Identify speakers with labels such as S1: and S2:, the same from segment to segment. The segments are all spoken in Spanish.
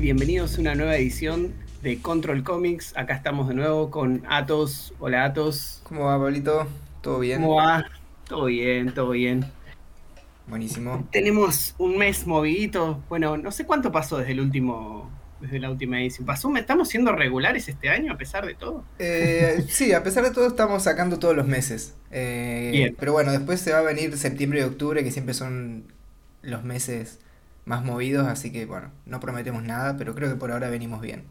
S1: Bienvenidos a una nueva edición de Control Comics. Acá estamos de nuevo con Atos. Hola, Atos.
S2: ¿Cómo va, Pablito? ¿Todo bien?
S1: ¿Cómo va? Todo bien, todo bien.
S2: Buenísimo.
S1: Tenemos un mes movidito. Bueno, no sé cuánto pasó desde el último, desde la última edición. ¿Pasó? ¿Estamos siendo regulares este año a pesar de todo?
S2: Eh, sí, a pesar de todo estamos sacando todos los meses. Eh,
S1: Bien.
S2: Pero bueno, después se va a venir septiembre y octubre, que siempre son los meses más movidos, así que bueno, no prometemos nada, pero creo que por ahora venimos bien.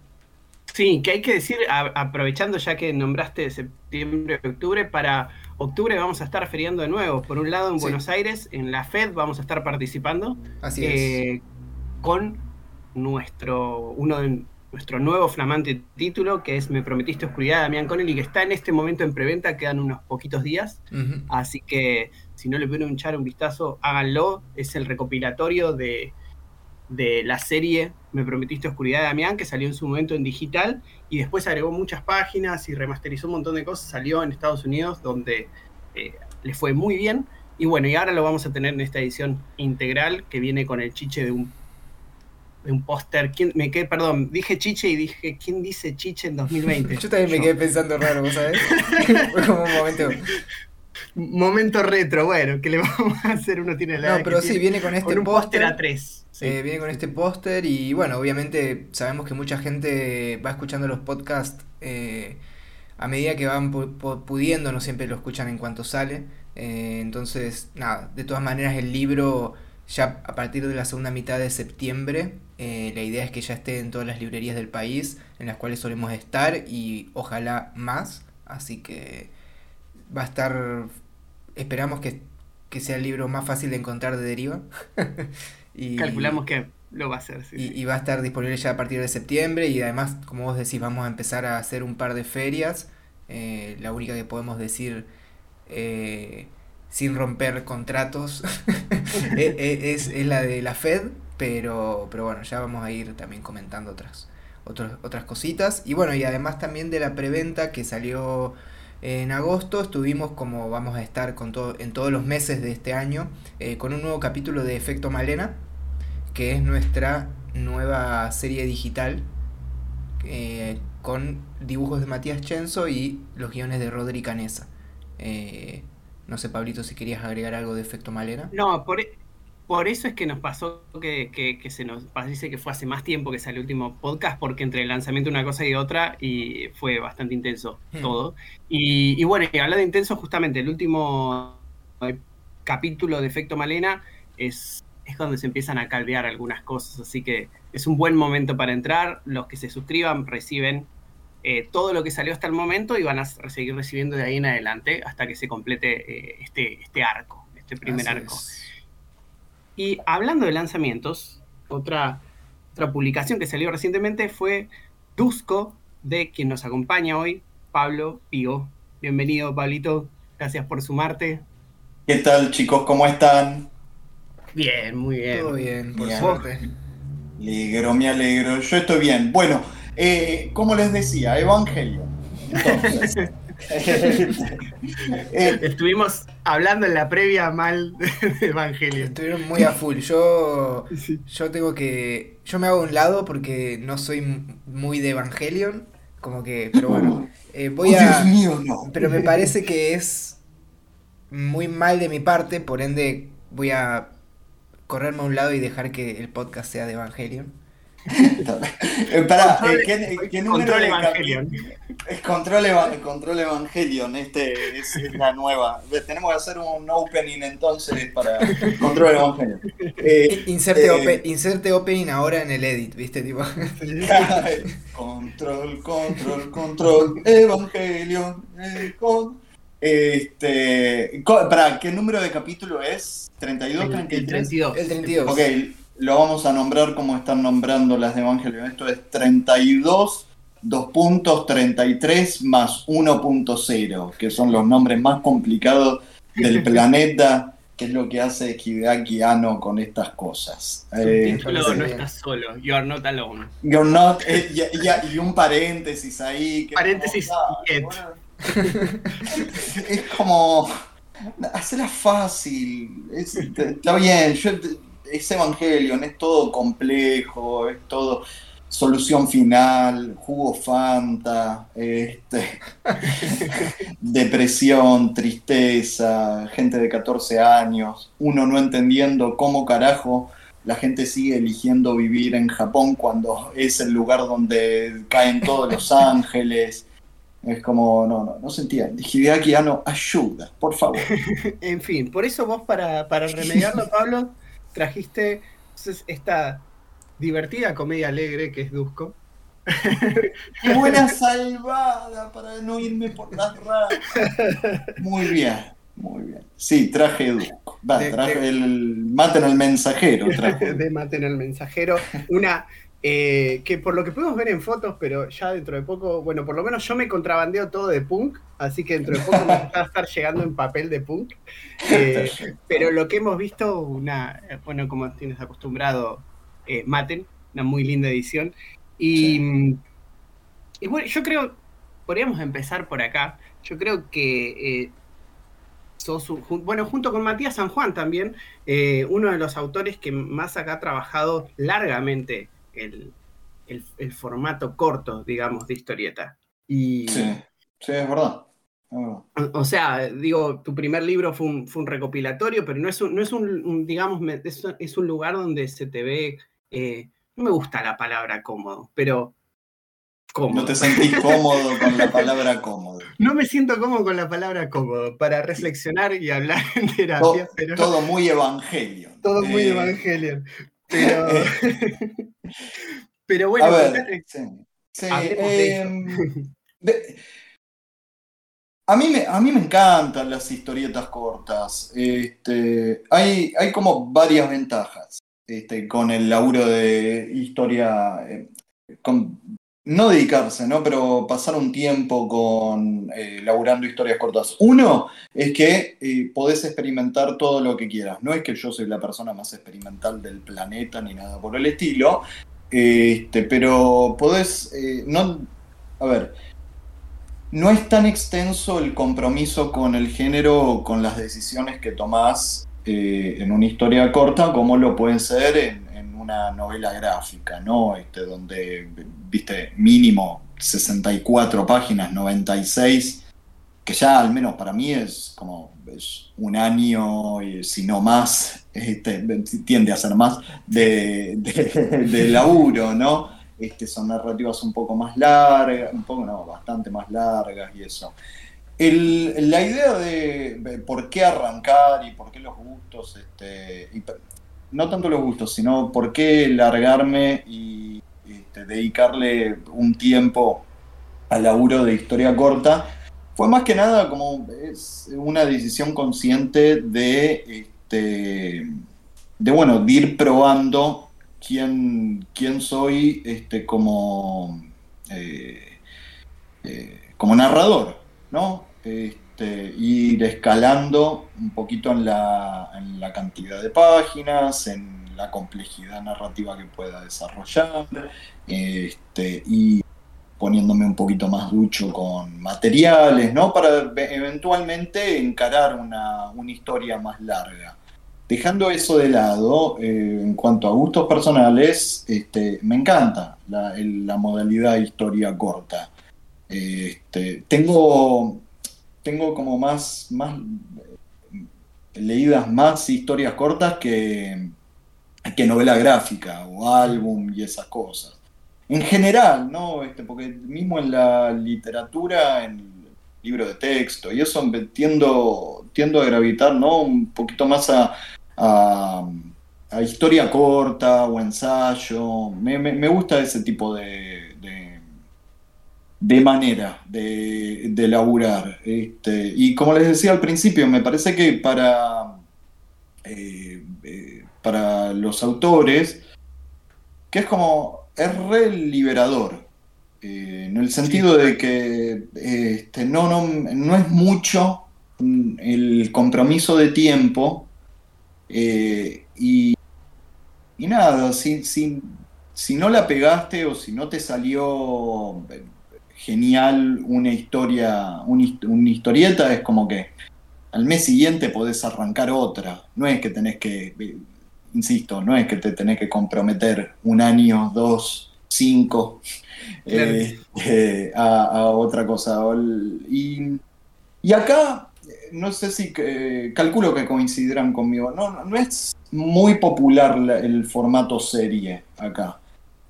S1: Sí, que hay que decir, a- aprovechando ya que nombraste septiembre octubre, para octubre vamos a estar feriando de nuevo. Por un lado en
S2: Sí.
S1: Buenos Aires, en la FED vamos a estar participando.
S2: Así es.
S1: eh, con nuestro uno de nuestro nuevo flamante título que es Me prometiste oscuridad Damián Connelly que está en este momento en preventa quedan unos poquitos días así que si no le pudieron echar un vistazo háganlo es el recopilatorio de de la serie Me prometiste oscuridad de Damián que salió en su momento en digital y después agregó muchas páginas y remasterizó un montón de cosas salió en Estados Unidos donde eh, le fue muy bien y bueno, y ahora lo vamos a tener en esta edición integral que viene con el chiche de un, de un póster. ¿Quién- Me quedé, perdón, dije chiche y dije, ¿quién dice chiche en 2020?
S2: Yo también me quedé pensando raro, ¿vos sabés? Fue como un momento.
S1: Momento retro, bueno, que le vamos a hacer? Uno tiene la
S2: No, pero sí,
S1: tiene.
S2: viene con este
S1: póster
S2: póster.
S1: A3. sí.
S2: Eh, viene con este póster y bueno, obviamente sabemos que mucha gente va escuchando los podcasts eh, a medida que van pu- pu- pudiendo, no siempre lo escuchan en cuanto sale. Eh, entonces, nada, de todas maneras el libro ya a partir de la segunda mitad de septiembre, la idea es que ya esté en todas las librerías del país en las cuales solemos estar y ojalá más. Así que va a estar, esperamos que, que sea el libro más fácil de encontrar de deriva. Y-
S1: Calculamos que lo va a hacer. sí,
S2: y,
S1: sí.
S2: y va a estar disponible ya a partir de septiembre y además, como vos decís, vamos a empezar a hacer un par de ferias. eh, la única que podemos decir eh, sin romper contratos e- e- es, es la de la Fed, pero, pero bueno, ya vamos a ir también comentando otras, otros- otras cositas. Y bueno, y además también de la preventa que salió en agosto, estuvimos como vamos a estar con todo, en todos los meses de este año, eh, con un nuevo capítulo de Efecto Malena que es nuestra nueva serie digital eh, con dibujos de Matías Chenzo y los guiones de Rodri Canesa. Eh, no sé, Pablito, si querías agregar algo de Efecto Malena.
S1: No, por, e- por eso es que nos pasó que, que- que se nos parece que fue hace más tiempo que salió el último podcast, porque entre el lanzamiento de una cosa y otra y fue bastante intenso
S2: Hmm.
S1: todo. Y, y bueno, y hablando de intenso, justamente el último eh, capítulo de Efecto Malena es, es donde se empiezan a caldear algunas cosas, así que es un buen momento para entrar. Los que se suscriban reciben eh, todo lo que salió hasta el momento y van a seguir recibiendo de ahí en adelante hasta que se complete eh, este, este arco, este primer
S2: Así
S1: arco.
S2: es.
S1: Y hablando de lanzamientos, otra, otra publicación que salió recientemente fue Dusco, de quien nos acompaña hoy, Pablo Pío. Bienvenido, Pablito. Gracias por sumarte.
S3: ¿Qué tal chicos? ¿Cómo están?
S1: Bien, muy bien.
S2: Todo bien, por
S3: Bien.
S2: suerte.
S3: Me alegro, me alegro. Yo estoy bien. Bueno, eh, como les decía, Evangelio. Entonces,
S1: Estuvimos hablando en la previa mal de Evangelio.
S2: Estuvieron muy a full. Yo,
S1: Sí.
S2: yo tengo que. Yo me hago a un lado porque no soy muy de Evangelion. Como que. Pero bueno. eh, voy
S3: oh,
S2: a.
S3: Dios mío, no.
S2: Pero me parece que es muy mal de mi parte, por ende voy a correrme a un lado y dejar que el podcast sea de Evangelion.
S3: Eh, pará, eh, ¿qué, qué número
S1: Control
S3: de
S1: Evangelion.
S3: Control, Eva- Control Evangelion, este es, es la nueva. Tenemos que hacer un opening entonces para Control Evangelion. Eh,
S2: Inserte,
S3: eh,
S2: ope- inserte opening ahora en el edit, ¿viste? Tipo,
S3: Control, control, control, Evangelion. eh, con- Este, co- para, ¿qué número de capítulo es? ¿32,
S1: El
S3: 33?
S1: 32.
S2: el 32.
S3: Ok, lo vamos a nombrar como están nombrando las de Evangelion. Esto es 32, 2 puntos, 33 más 1.0, que son los nombres más complicados del planeta, que es lo que hace Hideaki Anno con estas cosas. Eh,
S1: Título, no estás solo. You are not alone.
S3: You're not, eh, y, y- y un paréntesis ahí. que es
S1: Paréntesis,
S3: como, es como. Hacela fácil. es- está bien. Yo, es Evangelion, es todo complejo, es todo solución final, jugo Fanta, este, depresión, tristeza, gente de 14 años, uno no entendiendo cómo carajo la gente sigue eligiendo vivir en Japón cuando es el lugar donde caen todos los ángeles. Es como, no, no, no se entiende. Hideaki Anno, ayuda, por favor.
S1: en fin, por eso vos para, para remediarlo, Pablo, trajiste esta divertida comedia alegre que es Dusko.
S3: ¡Qué buena salvada para no irme por las ramas! Muy bien, muy bien. Sí, traje Dusko. traje el Maten al mensajero.
S1: De Maten al mensajero. Una eh, que por lo que podemos ver en fotos, pero ya dentro de poco, bueno, por lo menos yo me contrabandeo todo de punk, así que dentro de poco me va a estar llegando en papel de punk. Eh, pero lo que hemos visto, una, bueno, como tienes acostumbrado, eh, Maten, una muy linda edición. Y, bueno, yo creo, podríamos empezar por acá. Yo creo que sos, bueno, junto con Matías San Juan también, uno de los autores que más acá ha trabajado largamente el, formato corto, digamos, de historieta. Y,
S3: sí, sí, es verdad.
S1: O sea, digo, tu primer libro fue un, recopilatorio, pero no es un, no es un, digamos, es, un lugar donde se te ve eh, no me gusta la palabra cómodo, pero
S3: cómodo. No te sentís cómodo con la palabra cómodo.
S1: No me siento cómodo con la palabra cómodo para reflexionar y hablar en terapia.
S3: Todo, pero... todo muy evangelio.
S1: Todo muy eh, evangelio. Pero, pero bueno,
S3: a ver, sí, em, a, mí me, a mí me encantan las historietas cortas. Este, hay, hay como varias ventajas. Este, con el laburo de historia, eh, no dedicarse, ¿no? pero pasar un tiempo con eh, laburando historias cortas. Uno es que eh, podés experimentar todo lo que quieras. No es que yo soy la persona más experimental del planeta ni nada por el estilo, este, pero podés, no, a ver, no es tan extenso el compromiso con el género, con las decisiones que tomás eh, en una historia corta como lo pueden ser en, una novela gráfica, ¿no? Este, donde, viste, mínimo 64 páginas, 96, que ya al menos para mí es como un año, y si no más, este, tiende a ser más, de, de, laburo, ¿no? Este, son narrativas un poco más largas, un poco, no, bastante más largas y eso la idea de por qué arrancar y por qué los gustos, este, no tanto los gustos, sino por qué largarme y este, dedicarle un tiempo al laburo de historia corta, fue más que nada como es una decisión consciente de, este, de bueno, de ir probando quién, quién soy este, como, eh, eh, como narrador, ¿no? este, ir escalando un poquito en la, cantidad de páginas, en la complejidad narrativa que pueda desarrollar, este, y poniéndome un poquito más ducho con materiales, ¿no? Para eventualmente encarar una, historia más larga. Dejando eso de lado, eh, en cuanto a gustos personales, este, me encanta la, la modalidad historia corta. Este, tengo tengo como más, más leídas más historias cortas que, que novela gráfica o álbum y esas cosas. En general, ¿no? Este, porque mismo en la literatura, en libro de texto, y eso tiendo, tiendo a gravitar, ¿no? Un poquito más a, a, historia corta o ensayo. Me, gusta ese tipo de, de manera de, de laburar. Este, y como les decía al principio, me parece que para, eh, eh, para los autores, que es como, es re liberador, eh, en el sentido de que este, no, no, no es mucho el compromiso de tiempo y, y nada, si, si, si no la pegaste o si no te salió genial una historia, una historieta, es como que al mes siguiente podés arrancar otra. No es que tenés que. insisto, no es que te tenés que comprometer un año, dos, cinco este, a, otra cosa. Y, y acá, no sé si calculo que coincidirán conmigo, no, no es muy popular el formato serie acá.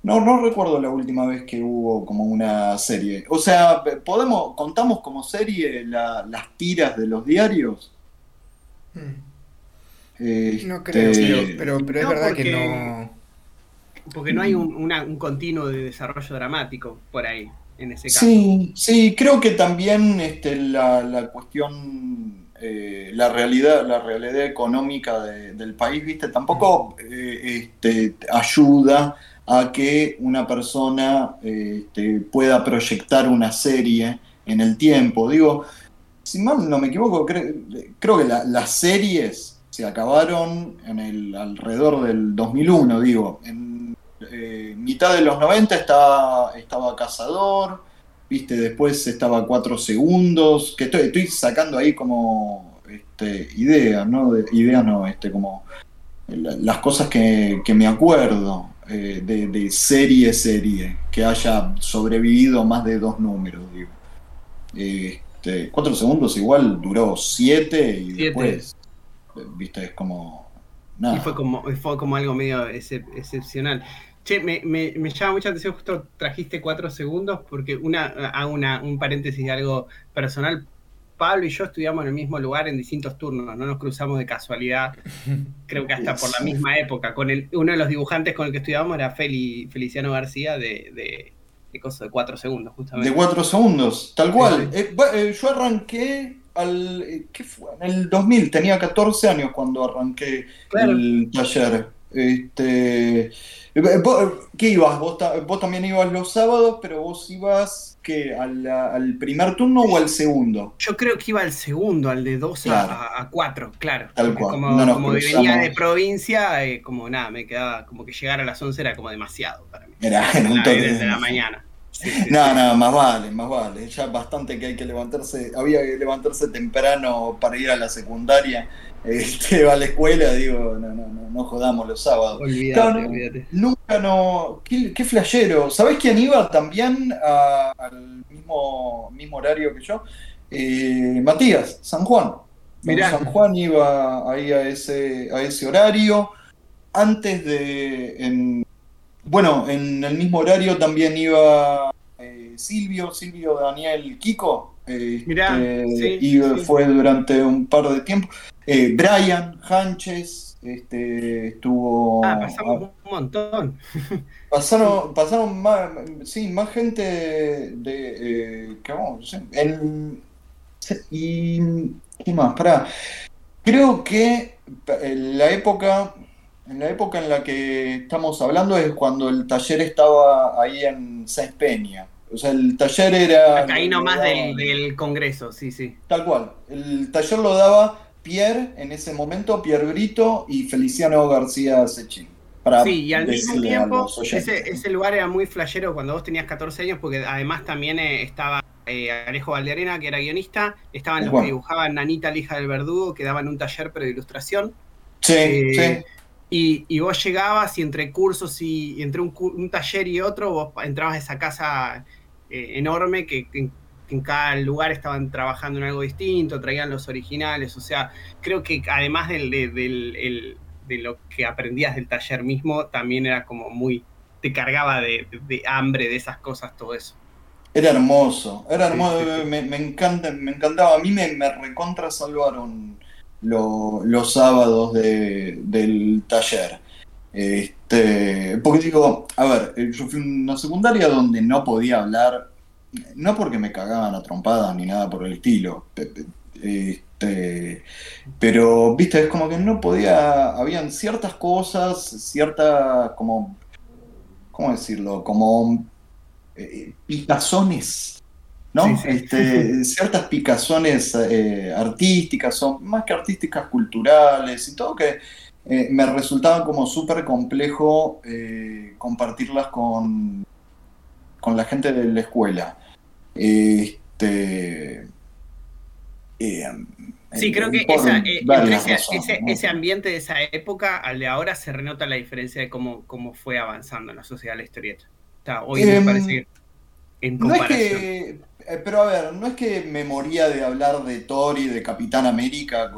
S3: No, no recuerdo la última vez que hubo como una serie. O sea, podemos, contamos como serie las tiras de los diarios.
S2: Hmm. no creo, este, pero, pero, es verdad que no.
S1: Porque no hay un, continuo de desarrollo dramático por ahí, en ese caso.
S3: Sí, sí, creo que también este, la, cuestión, eh, la realidad, la realidad económica del país, viste, tampoco eh, este, ayuda a que una persona este, pueda proyectar una serie en el tiempo. Digo, si mal no me equivoco, creo que las series se acabaron en el alrededor del 2001, digo. En eh, mitad de los 90 estaba, estaba Cazador, viste, después estaba Cuatro Segundos, que estoy, sacando ahí como este, ideas, ¿no? ideas no, este, como las cosas que me acuerdo. Eh, de, serie serie que haya sobrevivido más de dos números, digo. Este, cuatro segundos igual duró siete y después, viste, es como...
S1: Nada. Y fue como, fue como algo medio excepcional. Che, me, me, me, llama mucha atención, justo trajiste cuatro segundos, porque una, hago una, un paréntesis de algo personal. Pablo y yo estudiamos en el mismo lugar en distintos turnos, no nos cruzamos de casualidad, creo que hasta por la misma época. Con el, uno de los dibujantes con el que estudiábamos era Feli, Feliciano García de, de, de, de cuatro segundos, justamente.
S3: De cuatro segundos, tal cual. Eh, eh, yo arranqué al, eh, ¿qué fue? En el 2000, tenía 14 años cuando arranqué el taller. Este, ¿Qué ibas? ¿Vos, ¿Vos, también ibas los sábados, pero vos ibas ¿qué, al, primer turno o al segundo?
S1: Yo creo que iba al segundo, al de 12 a, 4, claro. Tal cual. Como, venía de provincia, eh, como nada, me quedaba, como que llegar a las 11 era como demasiado para mí.
S3: Era en un
S1: toque. Desde la mañana.
S3: no, no, más vale, más vale. Ya bastante que hay que levantarse, había que levantarse temprano para ir a la secundaria este, va a la escuela, digo, no, no, no, no jodamos los sábados.
S1: Olvídate,
S3: Nunca no. Qué, qué flashero. ¿Sabés quién iba también al mismo, mismo horario que yo? Eh, Matías, San Juan. San Juan iba ahí a ese, a ese horario. Antes de. bueno, en el mismo horario también iba eh, Silvio, Silvio Daniel Kiko. Este, y fue durante un par de tiempo. Eh, Brian Hanches este, estuvo.
S1: Ah, pasamos un montón.
S3: Pasaron, pasaron más, sí, más gente de. Eh, que vamos, en, y. ¿Qué más? Pará. Creo que en la época. En la época en la que estamos hablando es cuando el taller estaba ahí en Sáenz Peña. O sea, el taller era.
S1: Acá ahí nomás del, del, Congreso, sí, sí.
S3: Tal cual. El taller lo daba Pierre en ese momento, Pierre Brito y Feliciano García Sechín.
S1: sí, y al mismo tiempo, ese, lugar era muy flashero cuando vos tenías 14 años, porque además también eh, estaba eh, Alejo Valdearena, que era guionista, estaban los que dibujaban Nanita, la hija del verdugo, que daban un taller pero de ilustración.
S3: Sí, eh, sí.
S1: Y, vos llegabas y entre cursos y entre un, taller y otro, vos entrabas a esa casa enorme que, que, en cada lugar estaban trabajando en algo distinto, traían los originales, o sea, creo que además del, de lo que aprendías del taller mismo, también era como muy, te cargaba de, hambre de esas cosas, todo eso.
S3: Era hermoso, era hermoso, Me, encanta, me encantaba, a mí me, me recontra salvaron los sábados del taller. Este, porque digo, a ver, yo fui una secundaria donde no podía hablar no porque me cagaban a trompadas ni nada por el estilo, este, pero, viste, es como que no podía, habían ciertas cosas, ciertas, como, ¿cómo decirlo? Como eh, picazones, ¿no? Este, ciertas picazones eh, artísticas, son más que artísticas culturales y todo que eh, me resultaba como súper complejo compartirlas con, con la gente de la escuela. Este, eh,
S1: Sí, creo que eh, ese, ambiente de esa época al de ahora se renota la diferencia de cómo, cómo fue avanzando en la sociedad la historieta. hoy me em, parece en comparación.
S3: Eh, pero a ver, no es que me moría de hablar de Thor y de Capitán América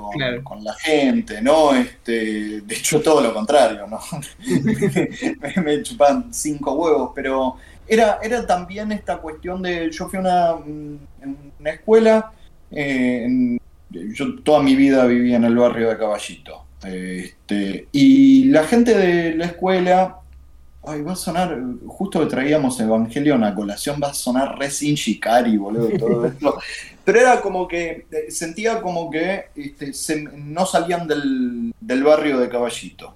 S3: con, la gente, ¿no? Este, de hecho, todo lo contrario, ¿no? me, chupan cinco huevos, pero era, era también esta cuestión de. Yo fui a una, una escuela, eh, yo toda mi vida viví en el barrio de Caballito. Este, y la gente de la escuela Ay, va a sonar, justo que traíamos Evangelion a colación, va a sonar re sin Shikari, boludo, todo esto. Pero era como que, eh, sentía como que este, no salían del, barrio de Caballito.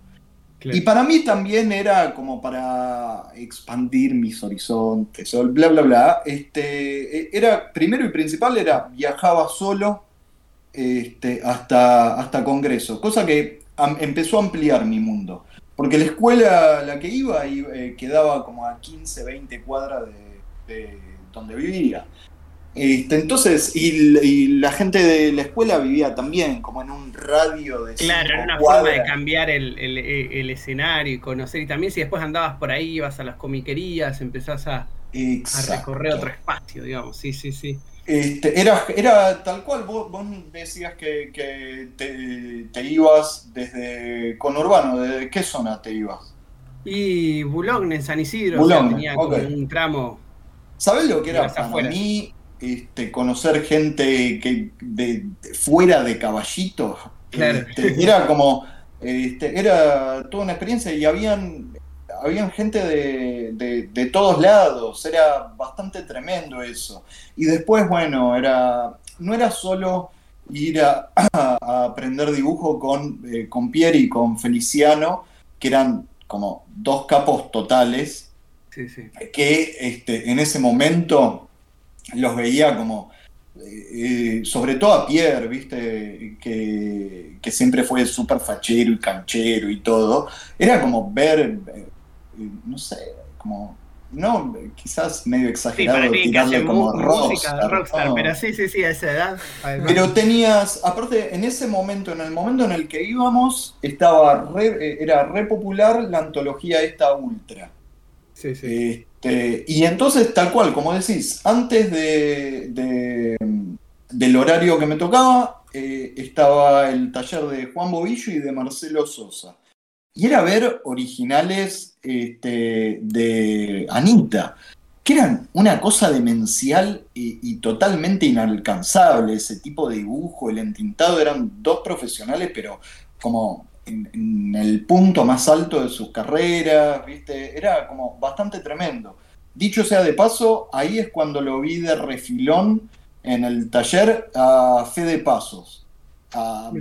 S3: Y para mí también era como para expandir mis horizontes, bla, bla, bla. Este, e, era, primero y principal era, viajaba solo este, hasta, hasta Congreso, cosa que empezó a ampliar mi mundo. Porque la escuela a la que iba eh, quedaba como a 15, 20 cuadras de, donde vivía. Este, entonces, y, la gente de la escuela vivía también, como en un radio de.
S1: Claro, era una forma de cambiar el, escenario y conocer. Y también, si después andabas por ahí, ibas a las comiquerías, empezás a, a recorrer otro espacio, digamos. Sí, sí, sí.
S3: Este, era, era tal cual, vos, decías que, te, ibas desde Conurbano, ¿de qué zona te ibas?
S1: Y Boulogne, en San Isidro, tenía como un tramo.
S3: ¿Sabes lo que era para mí este, conocer gente que de, fuera de Caballito? Este, era como, este, era toda una experiencia y habían habían gente de, todos lados, era bastante tremendo eso. Y después, bueno, era no era solo ir a, aprender dibujo con, eh, con Pierre y con Feliciano, que eran como dos capos totales, que este, en ese momento los veía como, eh, sobre todo a Pierre, viste, que, que siempre fue súper fachero y canchero y todo, era como ver no sé, como no, quizás medio exagerado tirarle como
S1: rockstar, pero sí, sí, sí, a esa edad.
S3: Pero tenías, aparte, en ese momento, en el momento en el que íbamos, estaba eh, era re popular la antología esta ultra.
S1: Sí, sí.
S3: Este, y entonces, tal cual, como decís, antes de, del horario que me tocaba, eh, estaba el taller de Juan Bobillo y de Marcelo Sosa. Y era ver originales este, de Anita, que eran una cosa demencial y, totalmente inalcanzable. Ese tipo de dibujo, el entintado, eran dos profesionales, pero como en, el punto más alto de sus carreras, ¿viste? Era como bastante tremendo. Dicho sea de paso, ahí es cuando lo vi de refilón en el taller a Fede Pasos, a,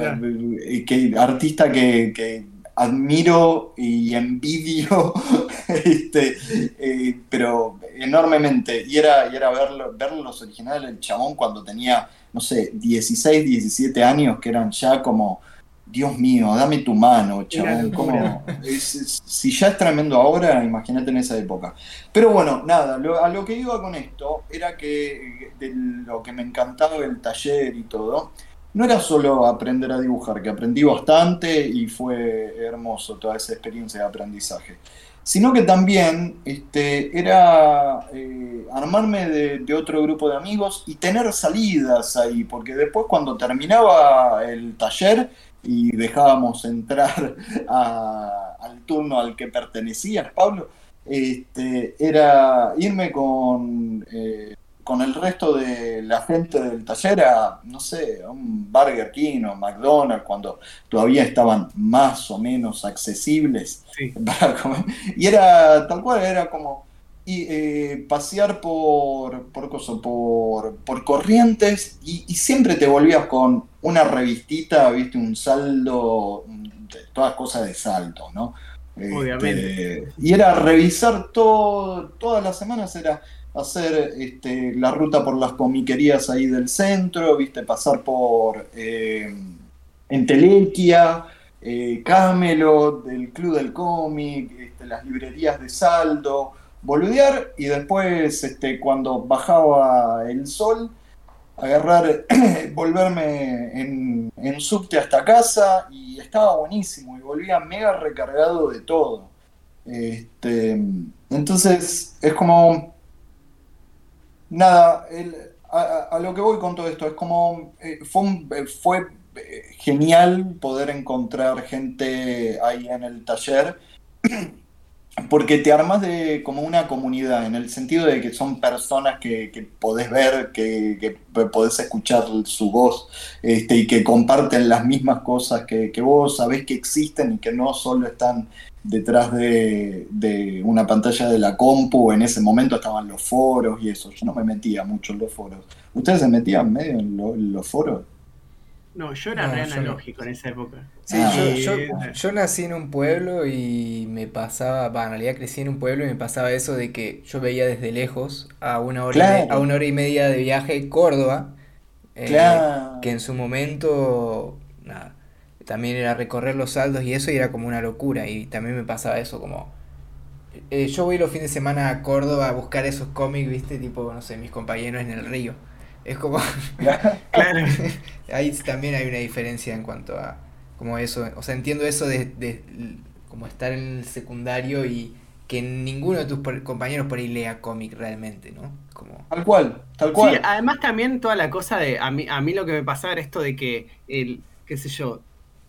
S3: que, artista que admiro y envidio, este, eh, pero enormemente. Y era, y era verlo, ver los originales del chabón cuando tenía, no sé, 16, 17 años, que eran ya como, Dios mío, dame tu mano, chabón. Como, si ya es tremendo ahora, imagínate en esa época. Pero bueno, nada, a lo que iba con esto era que de lo que me encantaba el taller y todo, no era solo aprender a dibujar, que aprendí bastante y fue hermoso toda esa experiencia de aprendizaje, sino que también este, era eh, armarme de, otro grupo de amigos y tener salidas ahí, porque después cuando terminaba el taller y dejábamos entrar al turno al que pertenecías, Pablo, este, era irme con... Eh, con el resto de la gente del taller a, no sé, a un Burger King o McDonald's, cuando todavía estaban más o menos accesibles para comer. Y era tal cual, era como y, eh, pasear por, por, por, por corrientes y, siempre te volvías con una revistita, viste, un saldo, todas cosas de salto, ¿no?
S1: Obviamente.
S3: Este, y era revisar todo, todas las semanas, era hacer este, la ruta por las comiquerías ahí del centro, viste, pasar por eh, Entelequia, eh, Camelot, el Club del Cómic, este, las librerías de saldo, boludear y después este, cuando bajaba el sol, agarrar, volverme en, subte hasta casa y estaba buenísimo y volvía mega recargado de todo. Este, entonces es como, nada, a, lo que voy con todo esto, es como, eh, fue, fue eh, genial poder encontrar gente ahí en el taller porque te armas de como una comunidad, en el sentido de que son personas que, podés ver, que, podés escuchar su voz, este, y que comparten las mismas cosas que, vos, sabés que existen y que no solo están detrás de, una pantalla de la compu, en ese momento estaban los foros y eso. Yo no me metía mucho en los foros. ¿Ustedes se metían medio en los foros?
S1: No, yo era re analógico en esa época.
S2: Sí, yo, nací en un pueblo y me pasaba, en realidad crecí en un pueblo y me pasaba eso de que yo veía desde lejos a una hora, y, a una hora y media de viaje Córdoba, eh, que en su momento, nada, también era recorrer los saldos y eso y era como una locura y también me pasaba eso como... Eh, yo voy los fines de semana a Córdoba a buscar esos cómics, viste, tipo, no sé, mis compañeros en el río. Es como. claro. Ahí también hay una diferencia en cuanto a. Como eso. O sea, entiendo eso de, de como estar en el secundario y que ninguno de tus compañeros por ahí lea cómic realmente, ¿no? Como...
S3: Tal cual, tal cual.
S1: Sí, además también toda la cosa de. A mí, a mí lo que me pasaba era esto de que el. qué sé yo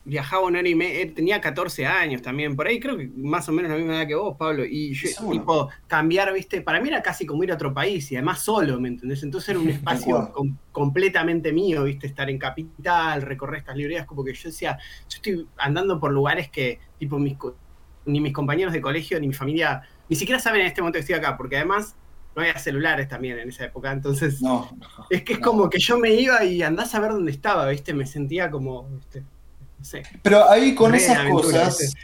S1: viajaba año y medio, tenía 14 años también, por ahí creo que más o menos la misma edad que vos, Pablo, y yo, tipo, cambiar, viste, para mí era casi como ir a otro país, y además solo, ¿me entendés? Entonces era un espacio completamente mío, viste, estar en capital, recorrer estas librerías, como que yo decía, yo estoy andando por lugares que, tipo, mis, ni mis compañeros de colegio, ni mi familia, ni siquiera saben en este momento que estoy acá, porque además no había celulares también en esa época, entonces no, es que es como que yo me iba y andás a ver dónde estaba, viste, me sentía como,
S3: pero ahí con esas cosas,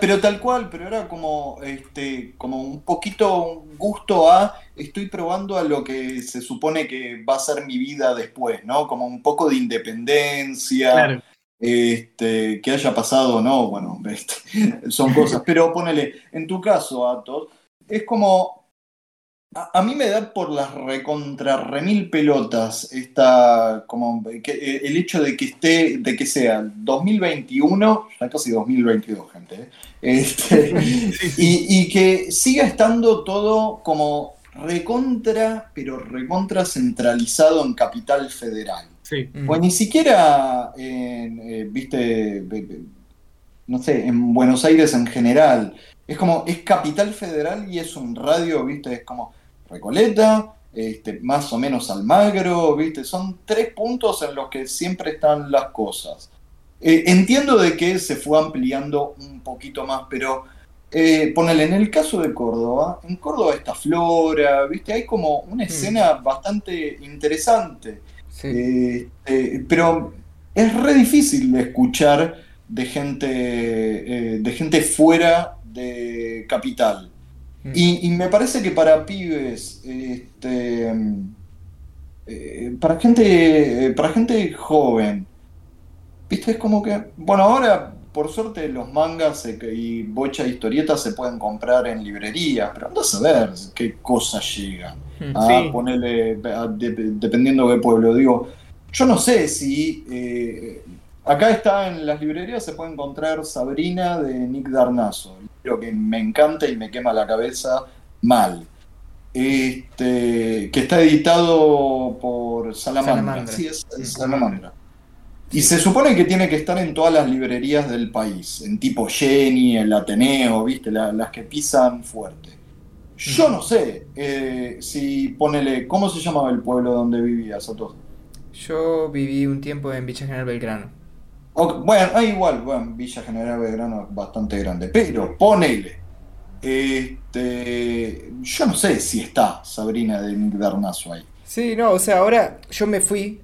S3: pero tal cual, pero era como, este, como un poquito un gusto a, estoy probando a lo que se supone que va a ser mi vida después, ¿no? Como un poco de independencia. Este, que haya pasado no, bueno, este, son cosas. Pero ponele, en tu caso, Atos, es como a, mí me da por las recontra remil pelotas esta, como eh, el hecho de que esté, de que sea 2021, ya casi 2022, gente, ¿eh? este, y, que siga estando todo como recontra, pero recontra centralizado en Capital Federal. Sí. Pues ni siquiera, eh, viste, no sé, en Buenos Aires en general. Es como, es Capital Federal y es un radio, viste, es como Recoleta, este, más o menos Almagro, ¿viste? Son tres puntos en los que siempre están las cosas. Eh, entiendo de que se fue ampliando un poquito más, pero eh, ponele, en el caso de Córdoba, en Córdoba está Flora, ¿viste? Hay como una hmm. escena bastante interesante. Eh, pero es re difícil de escuchar de gente, de gente fuera de capital. Mm. Y, me parece que para pibes, este, eh, para gente, para gente joven, viste, es como que, bueno, ahora por suerte los mangas y bocha de historietas se pueden comprar en librerías, pero andas a ver qué cosas llegan. Mm. A ponerle, dependiendo de qué pueblo. Digo, yo no sé si eh, acá está en las librerías se puede encontrar Sabrina de Nick Darnazo lo que me encanta y me quema la cabeza mal. Este, que está editado por Salamandra. Sí, es, Salamandra. Y se supone que tiene que estar en todas las librerías del país, en tipo Jenny, el Ateneo, ¿viste? las que pisan fuerte. Yo no sé eh, si ponele, ¿cómo se llamaba el pueblo donde vivías, Soto?
S2: Yo viví un tiempo en Villa General Belgrano
S3: bueno, ah, igual, bueno, Villa General Belgrano es bastante grande, pero ponele. Este, yo no sé si está Sabrina de Darnazo ahí.
S2: Sí, no, o sea, ahora yo me fui,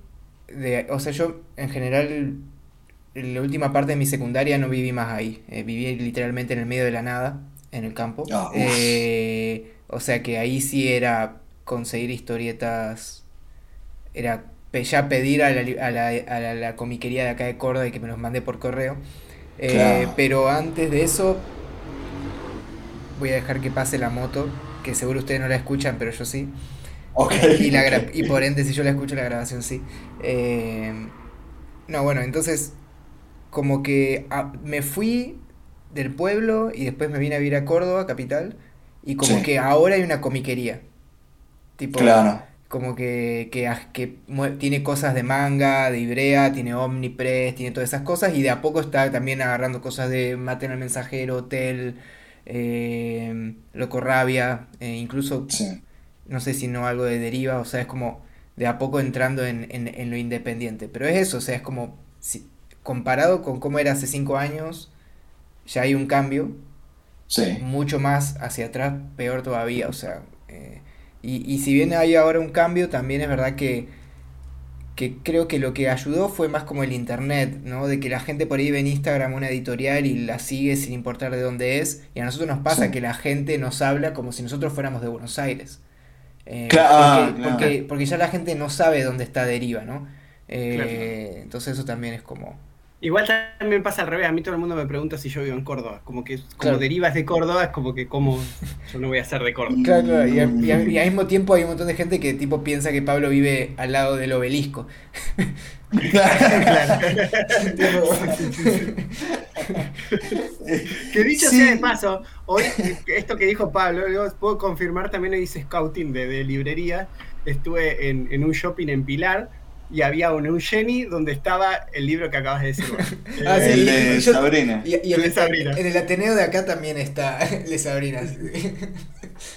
S2: de, o sea, yo en general en la última parte de mi secundaria no viví más ahí, eh, viví literalmente en el medio de la nada, en el campo. Ah, eh, o sea que ahí sí era conseguir historietas, era ya pedir a la, comiquería de acá de Córdoba y que me los mande por correo. Eh, pero antes de eso, voy a dejar que pase la moto, que seguro ustedes no la escuchan, pero yo sí. Y, la y por ende, si yo la escucho la grabación, sí. Eh, no, bueno, entonces, como que ah, me fui del pueblo y después me vine a vivir a Córdoba, capital, y como que ahora hay una comiquería. Tipo,
S3: claro.
S2: Como que, que, que tiene cosas de manga, de Ibrea, tiene Omnipress, tiene todas esas cosas, y de a poco está también agarrando cosas de Maten al Mensajero, Hotel, eh, Loco Rabia, eh, incluso no sé si no algo de deriva, o sea, es como de a poco entrando en, en, lo independiente. Pero es eso, o sea, es como si, comparado con cómo era hace cinco años, ya hay un cambio.
S3: Sí.
S2: Mucho más hacia atrás, peor todavía, o sea. Eh, y, y si bien hay ahora un cambio, también es verdad que que creo que lo que ayudó fue más como el internet, ¿no? De que la gente por ahí ve en Instagram una editorial y la sigue sin importar de dónde es, y a nosotros nos pasa que la gente nos habla como si nosotros fuéramos de Buenos Aires. Eh, ah, porque, porque, ya la gente no sabe dónde está Deriva, ¿no? Eh, entonces eso también es como...
S1: Igual también pasa al revés, a mí todo el mundo me pregunta si yo vivo en Córdoba, como que como derivas de Córdoba, es como que como yo no voy a ser de Córdoba.
S2: Claro, claro, y, al mismo tiempo hay un montón de gente que tipo piensa que Pablo vive al lado del obelisco.
S1: Claro, que dicho sea de paso, hoy esto que dijo Pablo, puedo confirmar también hoy hice scouting de, de librería, estuve en, en un shopping en Pilar y había un Eugeni donde estaba el libro que acabas de decir.
S3: ah, sí, el de Sabrina.
S2: Y, el de Sabrina. En el Ateneo de acá también está el de Sabrina.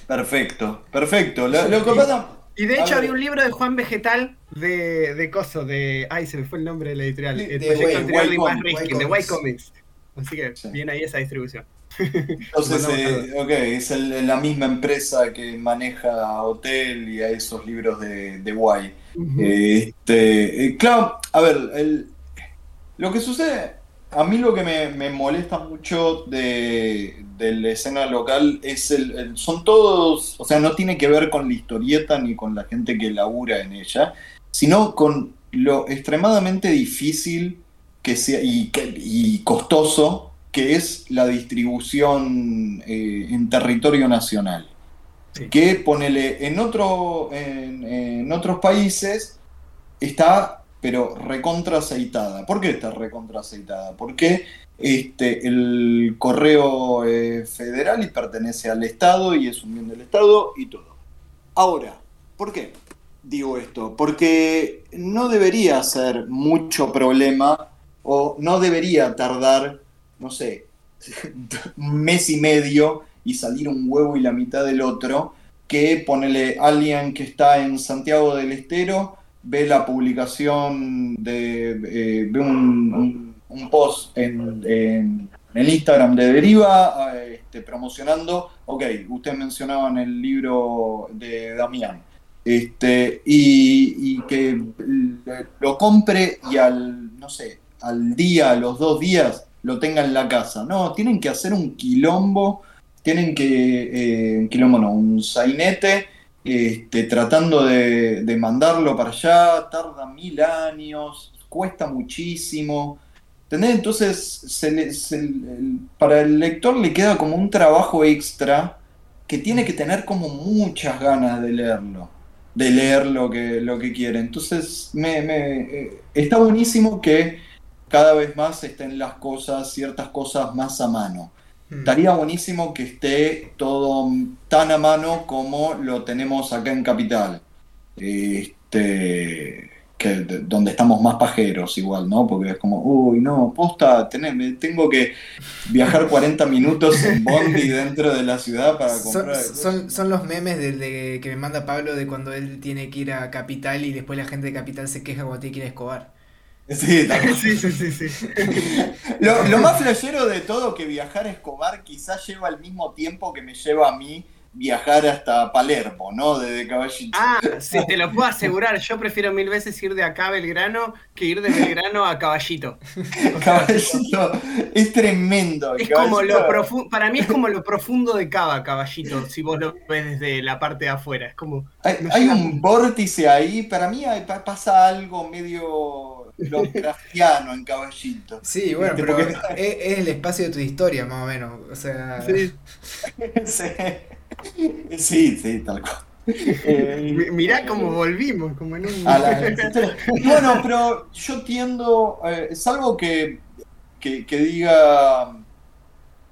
S3: Perfecto, perfecto. Lo, que pasa...
S1: Y de hecho había un libro de Juan Vegetal de, de Coso, de... Ay, se me fue el nombre de la editorial. El proyecto anterior de Más de White Comics. Así que bien ahí esa distribución.
S3: Entonces, eh, ok, es la misma empresa que maneja Hotel y a esos libros de, de Y. este, eh, claro, a ver, lo que sucede, a mí lo que me, molesta mucho de, la escena local es el, son todos, o sea, no tiene que ver con la historieta ni con la gente que labura en ella, sino con lo extremadamente difícil que sea y, y costoso que es la distribución eh, en territorio nacional. Que ponele en, otro, en, otros países está, pero recontra aceitada. ¿Por qué está recontra aceitada? Porque este, el correo federal y pertenece al Estado y es un bien del Estado y todo. Ahora, ¿por qué digo esto? Porque no debería ser mucho problema o no debería tardar no sé, un mes y medio y salir un huevo y la mitad del otro, que ponele alguien que está en Santiago del Estero, ve la publicación de, eh, ve un, post en, el Instagram de Deriva este, promocionando, ok, usted mencionaba en el libro de Damián, este, y, y que lo compre y al, no sé, al día, a los dos días, lo tenga en la casa. No, tienen que hacer un quilombo, tienen que, eh, un quilombo no, un sainete, este, tratando de, mandarlo para allá, tarda mil años, cuesta muchísimo. Entonces, para el lector le queda como un trabajo extra que tiene que tener como muchas ganas de leerlo, de leer lo que, lo que quiere. Entonces, me, me eh, está buenísimo que cada vez más estén las cosas, ciertas cosas más a mano. Hmm. Estaría buenísimo que esté todo tan a mano como lo tenemos acá en Capital. Este, que, donde estamos más pajeros igual, ¿no? Porque es como, uy, no, posta, tengo que viajar 40 minutos en Bondi dentro de la ciudad para comprar.
S2: Son, son, los memes de, que me manda Pablo de cuando él tiene que ir a Capital y después la gente de Capital se queja cuando tiene que ir a Escobar.
S3: Sí, sí, sí, sí, lo, más flashero de todo que viajar a Escobar quizás lleva el mismo tiempo que me lleva a mí viajar hasta Palermo, ¿no? Desde Caballito.
S1: Ah, sí, te lo puedo asegurar. Yo prefiero mil veces ir de acá a Belgrano que ir de Belgrano a Caballito.
S3: caballito es tremendo.
S1: Es como lo para mí es como lo profundo de Cava, Caballito, si vos lo ves desde la parte de afuera. Es como.
S3: Hay, un vórtice ahí. Para mí pasa algo medio lo cristiano en Caballito.
S2: Sí, bueno, pero es, el espacio de tu historia, más o menos. O sea.
S3: Sí, sí, sí, tal cual.
S1: Eh, Mirá cómo volvimos, como en un...
S3: bueno, pero yo tiendo, eh, es algo que, que, diga,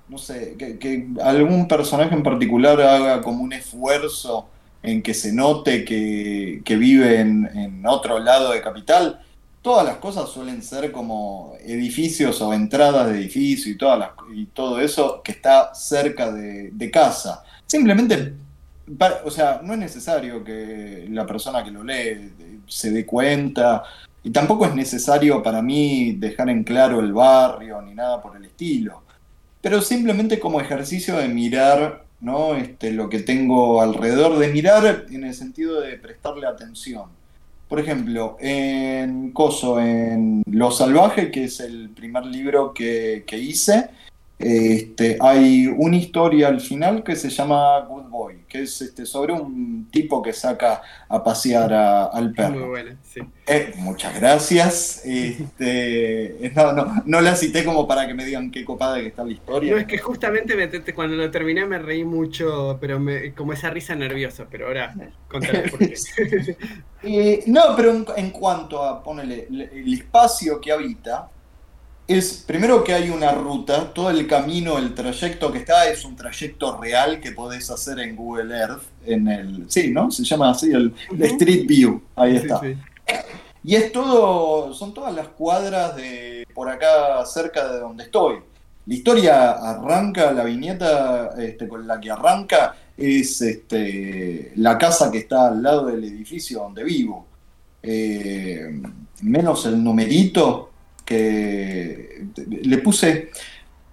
S3: no sé, que, algún personaje en particular haga como un esfuerzo en que se note que, vive en, en, otro lado de capital. Todas las cosas suelen ser como edificios o entradas de edificio y, todas las, y todo eso que está cerca de, de casa. Simplemente o sea, no es necesario que la persona que lo lee se dé cuenta, y tampoco es necesario para mí dejar en claro el barrio ni nada por el estilo, pero simplemente como ejercicio de mirar ¿no? Este, lo que tengo alrededor, de mirar en el sentido de prestarle atención. Por ejemplo, en Coso, en Lo Salvaje, que es el primer libro que, que hice, este, hay una historia al final que se llama Good Boy, que es este, sobre un tipo que saca a pasear al perro. Eh, muchas gracias. Este, no, la cité como para que me digan qué copada que está la historia.
S1: No, es que justamente cuando lo terminé me reí mucho, pero como esa risa nerviosa, pero ahora contaré por qué.
S3: Eh, no, pero en, cuanto a, ponele, el espacio que habita, es primero que hay una ruta, todo el camino, el trayecto que está es un trayecto real que podés hacer en Google Earth, en el, sí, ¿no? Se llama así el, Street View, ahí está. Y es todo, son todas las cuadras de por acá cerca de donde estoy. La historia arranca, la viñeta este, con la que arranca es este, la casa que está al lado del edificio donde vivo. Eh, menos el numerito, que le puse,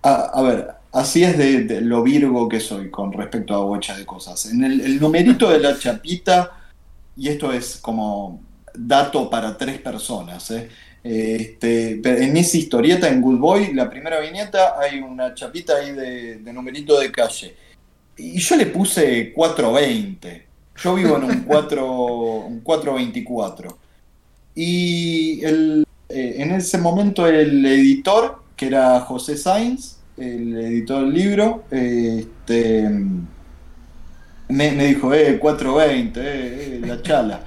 S3: a, ver, así es de, lo virgo que soy con respecto a bocha de cosas. En el, numerito de la chapita, y esto es como dato para tres personas, ¿eh? este, en esa historieta, en Good Boy, la primera viñeta, hay una chapita ahí de, numerito de calle. Y yo le puse 420. Yo vivo en un, 4, un 424. Y el, eh, en ese momento el editor, que era José Sainz, el editor del libro, este, me, dijo, eh, 420, eh, la chala.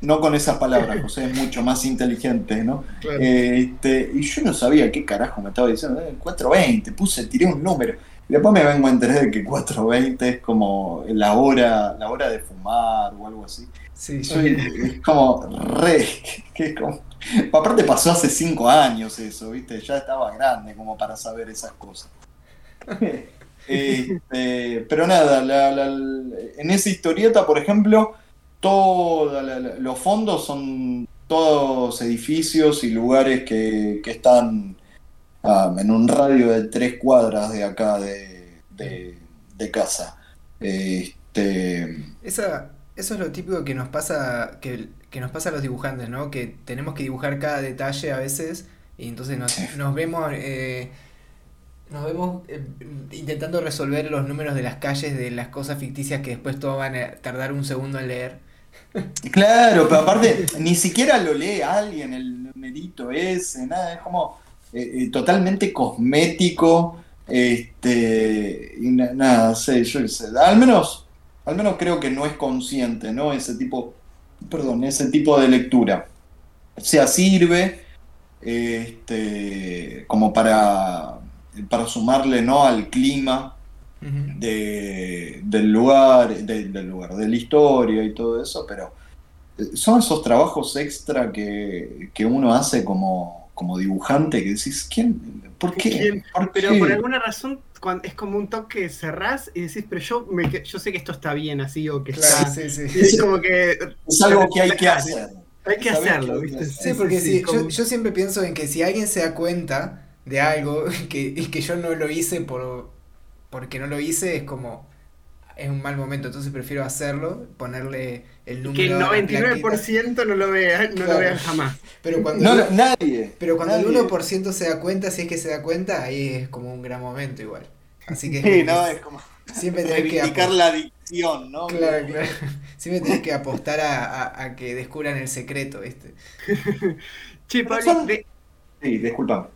S3: No con esas palabras, José es mucho más inteligente, ¿no? Este, y yo no sabía qué carajo me estaba diciendo, 420, puse, tiré un número. Y después me vengo a enterar de que 420 es como la hora, la hora de fumar o algo así. Sí, es como re, que es como, Aparte pasó hace cinco años eso, ¿viste? Ya estaba grande como para saber esas cosas. Este, pero nada, en esa historieta, por ejemplo, todos los fondos son todos edificios y lugares que, están ah, en un radio de tres cuadras de acá de, casa. Este...
S2: Esa, eso es lo típico que nos pasa, que que nos pasa a los dibujantes, ¿no? Que tenemos que dibujar cada detalle a veces y entonces nos, nos vemos... Eh, nos vemos eh, intentando resolver los números de las calles de las cosas ficticias que después todo van a tardar un segundo en leer.
S3: Claro, pero aparte ni siquiera lo lee alguien el numerito ese, nada, es como eh, totalmente cosmético, este, y nada, sé, yo sé, al menos, al menos creo que no es consciente, ¿no? Ese tipo perdón, ese tipo de lectura. O sea, sirve este, como para, para sumarle ¿no? al clima del, lugar, del lugar, de la historia y todo eso, pero eh, son esos trabajos extra que, uno hace como, como dibujante que decís, ¿quién? ¿Por qué?
S1: pero por alguna razón es como un toque cerrás y decís, pero yo, yo sé que esto está bien así o que está.
S3: Es como que. Es algo que hay que hacer.
S1: Hay que hacerlo, ¿viste?
S2: Sí, porque sí, yo, siempre pienso en que si alguien se da cuenta de algo que, y que yo no lo hice por porque no lo hice, es como. Es un mal momento, entonces prefiero hacerlo, ponerle el número.
S1: Que el 99% no lo vean, no lo vean jamás.
S2: Pero cuando, el, nadie. Pero cuando el 1% se da cuenta, si es que se da cuenta, ahí es como un gran momento igual. Así que.
S3: Sí, no, es como.
S2: Siempre tenés
S3: que. la adicción, ¿no?
S2: Claro, claro. Siempre tenés que apostar a, a, que descubran el secreto, ¿viste?
S1: che, Pablo.
S3: Sí, disculpa.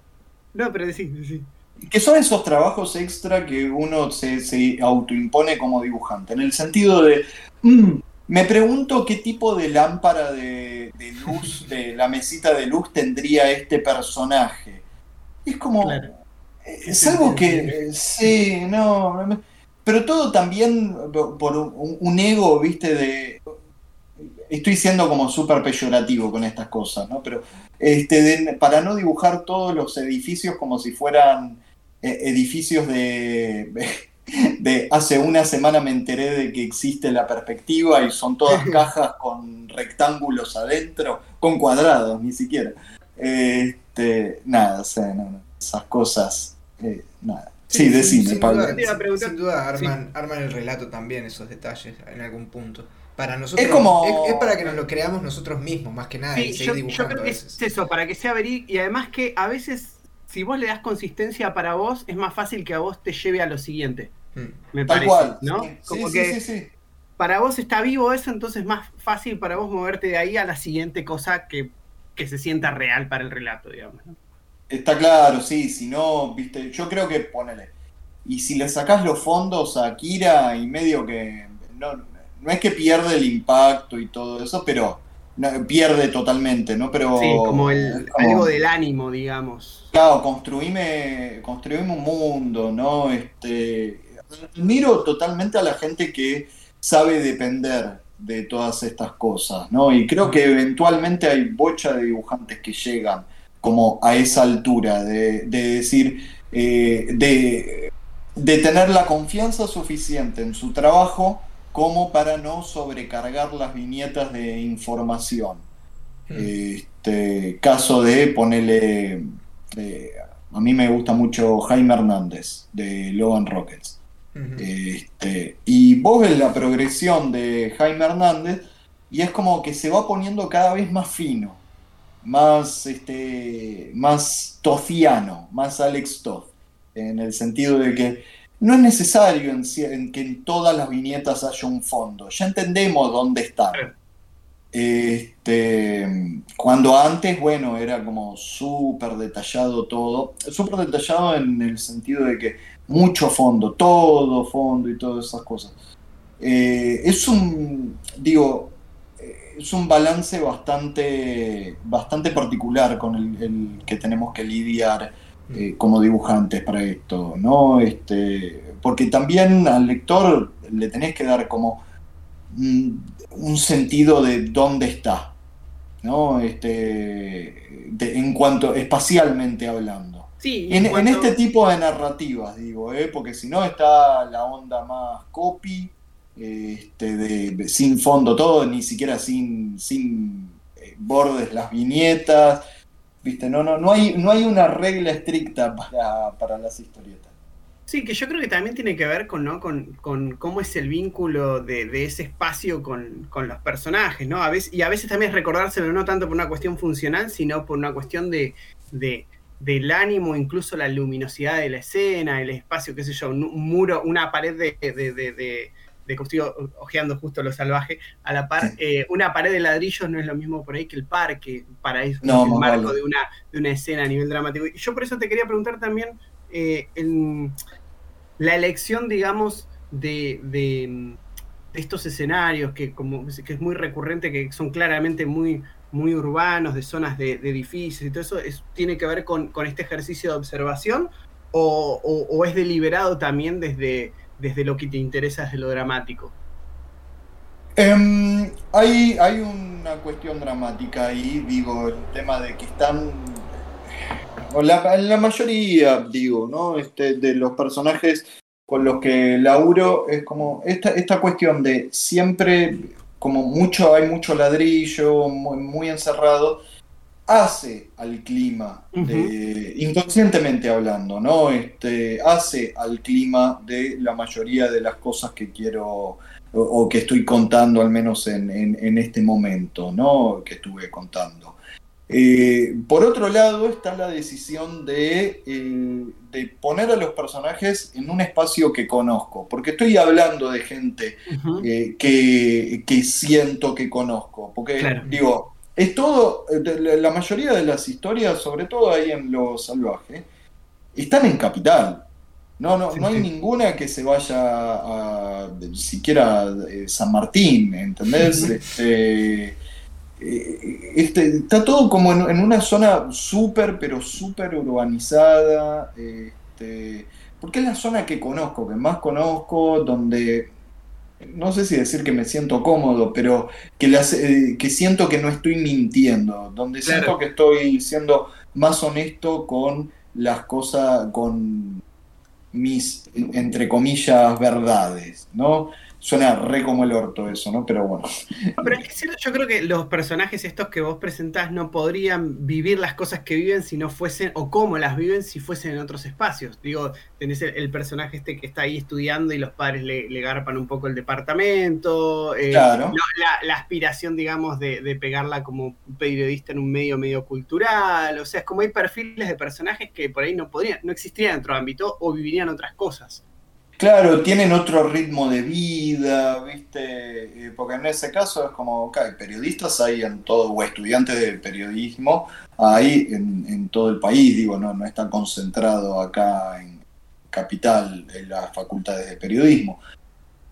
S1: No, pero sí, sí.
S3: Que son esos trabajos extra que uno se, se autoimpone como dibujante, en el sentido de. Mm, Me pregunto qué tipo de lámpara de, luz, de la mesita de luz tendría este personaje. Es como... Es algo que... Sí, no... Pero todo también por un, ego, viste, de... Estoy siendo como súper peyorativo con estas cosas, ¿no? Pero este, para no dibujar todos los edificios como si fueran eh, edificios de de hace una semana me enteré de que existe la perspectiva y son todas cajas con rectángulos adentro, con cuadrados ni siquiera. Este, nada, esas cosas, eh, nada. Sí, decime,
S2: sin Pablo. Duda, sin duda arman, el relato también esos detalles en algún punto. Para nosotros
S3: es, como...
S2: es, para que nos lo creamos nosotros mismos, más que nada.
S1: Sí, yo, yo, creo que es eso, para que sea verídico y además que a veces si vos le das consistencia para vos, es más fácil que a vos te lleve a lo siguiente. Hmm. Me parece, ¿no? Como que para vos está vivo eso, entonces es más fácil para vos moverte de ahí a la siguiente cosa que, se sienta real para el relato, digamos.
S3: Está claro, sí, si no, viste, yo creo que ponele. Y si le sacás los fondos a Kira y medio que. No, no es que pierde el impacto y todo eso, pero pierde totalmente, ¿no? Pero.
S1: Sí, como el algo del ánimo, digamos.
S3: Claro, construíme, construime un mundo, ¿no? Este. Admiro totalmente a la gente que sabe depender de todas estas cosas, ¿no? Y creo que eventualmente hay bocha de dibujantes que llegan como a esa altura de, decir, eh, de, de tener la confianza suficiente en su trabajo como para no sobrecargar las viñetas de información. Hmm. Este, caso de ponerle, eh, a mí me gusta mucho Jaime Hernández de Logan Rockets. este, y vos ves la progresión de Jaime Hernández y es como que se va poniendo cada vez más fino, más, este, más tofiano, más Alex Toth, en el sentido de que no es necesario en, que en todas las viñetas haya un fondo. Ya entendemos dónde está. Este, cuando antes, bueno, era como súper detallado todo. Súper detallado en el sentido de que mucho fondo, todo fondo y todas esas cosas. Eh, es un, digo, es un balance bastante, bastante particular con el que tenemos que lidiar eh, como dibujantes para esto, ¿no? Este, porque también al lector le tenés que dar como un, sentido de dónde está, ¿no? Este, en cuanto espacialmente hablando.
S1: Sí,
S3: en, este tipo de narrativas, digo, ¿eh? porque si no está la onda más copy, este, de, sin fondo todo, ni siquiera sin, sin eh, bordes las viñetas, ¿Viste? No, no, no, hay, no hay una regla estricta para, las historietas.
S1: Sí, que yo creo que también tiene que ver con, ¿no? con, cómo es el vínculo de, ese espacio con, los personajes, ¿no? A veces, y a veces también es recordárselo no tanto por una cuestión funcional, sino por una cuestión de, del ánimo, incluso la luminosidad de la escena, el espacio, qué sé yo, un, muro, una pared de, de que estoy ojeando justo lo salvaje, a la par, eh, una pared de ladrillos no es lo mismo por ahí que el parque, para eso, el marco de, una, de una escena a nivel dramático. Y yo por eso te quería preguntar también eh, la elección, digamos, de, estos escenarios que, como, que es muy recurrente, que son claramente muy, muy urbanos, de zonas de, edificios y todo eso, es, ¿tiene que ver con, este ejercicio de observación o es deliberado también desde desde lo que te interesa desde lo dramático?
S3: Em, hay, hay una cuestión dramática ahí, digo, el tema de que están, la, la mayoría, digo, ¿no? Este, de los personajes con los que laburo es como esta, esta cuestión de siempre, como mucho, hay mucho ladrillo, muy encerrado, hace al clima, inconscientemente hablando, ¿no? Este, hace al clima de la mayoría de las cosas que quiero o, que estoy contando, al menos en, este momento, ¿no? Que estuve contando. Eh, por otro lado está la decisión de, eh, de, poner a los personajes en un espacio que conozco, porque estoy hablando de gente eh, que, que, siento que conozco, porque digo, es todo, eh, la mayoría de las historias, sobre todo ahí en Lo Salvaje, están en Capital. No, no, no hay ninguna que se vaya a, siquiera eh, San Martín, ¿entendés? este, eh, este, está todo como en, una zona súper, pero súper urbanizada. Este, porque es la zona que conozco, que más conozco, donde no sé si decir que me siento cómodo, pero que, eh, que siento que no estoy mintiendo, donde siento que estoy siendo más honesto con las cosas, con mis, entre comillas, verdades, ¿no? Suena re como el orto eso, ¿no? Pero bueno.
S1: pero es cierto, yo creo que los personajes estos que vos presentás no podrían vivir las cosas que viven si no fuesen, o cómo las viven si fuesen en otros espacios. Digo, tenés el, personaje este que está ahí estudiando y los padres le, garpan un poco el departamento. Eh, claro. la, aspiración, digamos, de, pegarla como periodista en un medio medio cultural. O sea, es como hay perfiles de personajes que por ahí no podrían, no existirían en otro ámbito o vivirían otras cosas.
S3: Claro, tienen otro ritmo de vida, ¿viste? Eh, porque en ese caso es como, ok, periodistas hay en todo, o estudiantes de periodismo, hay en, todo el país, digo, no, no está concentrado acá en Capital, en las facultades de periodismo.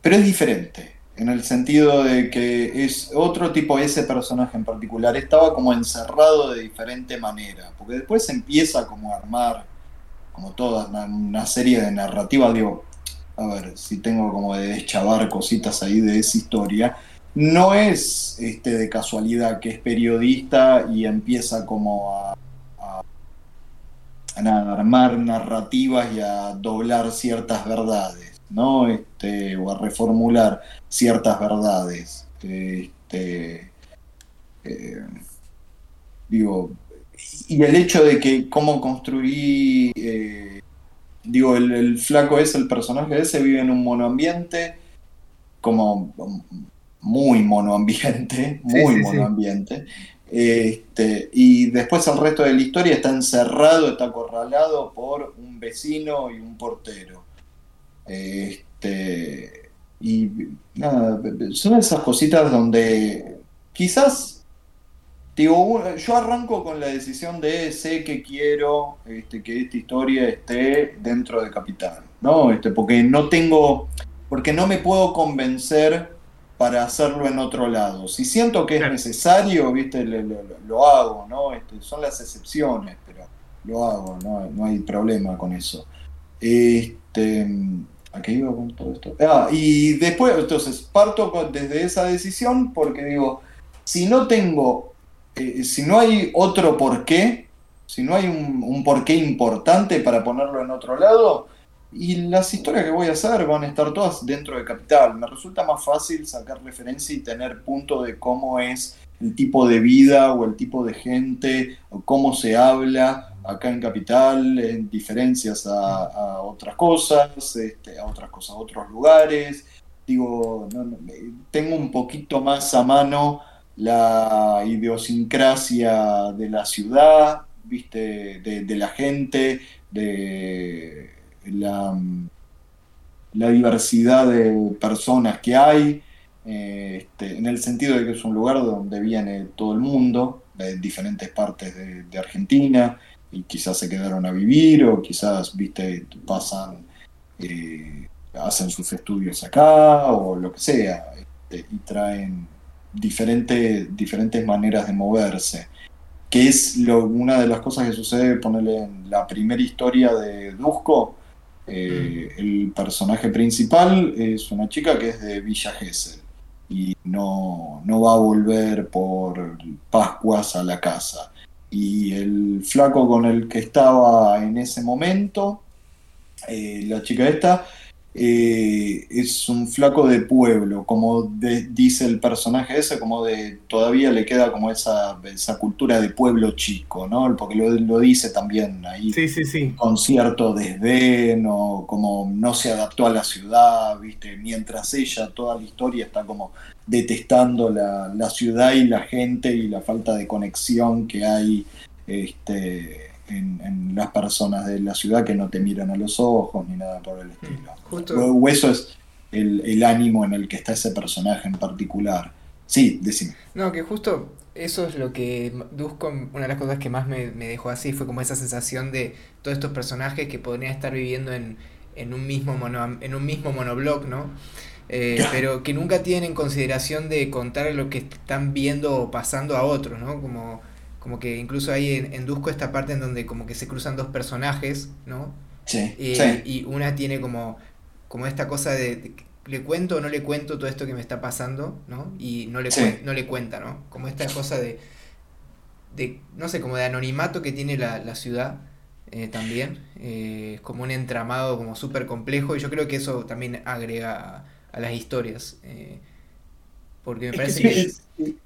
S3: Pero es diferente, en el sentido de que es otro tipo, ese personaje en particular, estaba como encerrado de diferente manera, porque después empieza como a armar, como toda una serie de narrativas, digo, a ver si tengo como de deschavar cositas ahí de esa historia, no es este, de casualidad que es periodista y empieza como a, a, armar narrativas y a doblar ciertas verdades, ¿no? Este, o a reformular ciertas verdades. Este, eh, digo, y el hecho de que cómo construí eh, digo, el, flaco ese, el personaje ese, vive en un monoambiente, como muy monoambiente, muy monoambiente. Este, y después el resto de la historia está encerrado, está acorralado por un vecino y un portero. Este, y nada, son esas cositas donde quizás Digo, yo arranco con la decisión de sé que quiero este, que esta historia esté dentro de Capital, ¿no? Este, porque no tengo, porque no me puedo convencer para hacerlo en otro lado. Si siento que es necesario, viste, lo, hago, ¿no? Este, son las excepciones, pero lo hago, no, no hay problema con eso. Este, ¿A qué iba con todo esto? Ah, y después, entonces, parto desde esa decisión porque digo, si no tengo si no hay otro porqué, si no hay un, un porqué importante para ponerlo en otro lado, y las historias que voy a hacer van a estar todas dentro de Capital. Me resulta más fácil sacar referencia y tener punto de cómo es el tipo de vida o el tipo de gente o cómo se habla acá en Capital en diferencias a, otras cosas, este, a otras cosas, a otros lugares. Digo, tengo un poquito más a mano la idiosincrasia de la ciudad, ¿viste? De, la gente, de la, diversidad de personas que hay, eh, este, en el sentido de que es un lugar donde viene todo el mundo, de diferentes partes de, Argentina, y quizás se quedaron a vivir, o quizás, viste, pasan, eh, hacen sus estudios acá, o lo que sea, este, y traen diferentes maneras de moverse. Que es lo, una de las cosas que sucede, ponerle en la primera historia de Dusko. Eh, mm. El personaje principal es una chica que es de Villa Gesell y no, no va a volver por Pascuas a la casa. Y el flaco con el que estaba en ese momento, eh, la chica esta, eh, es un flaco de pueblo, como dice el personaje ese, como de todavía le queda como esa, esa cultura de pueblo chico, ¿no? Porque lo, dice también ahí
S1: sí, sí, sí.
S3: con cierto desdén o como no se adaptó a la ciudad, ¿viste? Mientras ella, toda la historia está como detestando la, la ciudad y la gente y la falta de conexión que hay este, en, las personas de la ciudad que no te miran a los ojos ni nada por el mm, estilo. O eso es el, ánimo en el que está ese personaje en particular. Sí, decime.
S2: No, que justo eso es lo que Dusko, una de las cosas que más me, dejó así, fue como esa sensación de todos estos personajes que podrían estar viviendo en, en un mismo, mono, en un mismo monobloc, ¿no? Eh, pero que nunca tienen en consideración de contar lo que están viendo o pasando a otros, ¿no? Como, como que incluso ahí en, en esta parte en donde como que se cruzan dos personajes, ¿no?
S3: Sí,
S2: Y una tiene como, como esta cosa de, ¿le cuento o no le cuento todo esto que me está pasando? ¿no? Y no le, no le cuenta, ¿no? Como esta cosa de, de, no sé, como de anonimato que tiene la, la ciudad eh, también. Eh, como un entramado como súper complejo y yo creo que eso también agrega a, las historias. Eh, porque me parece que,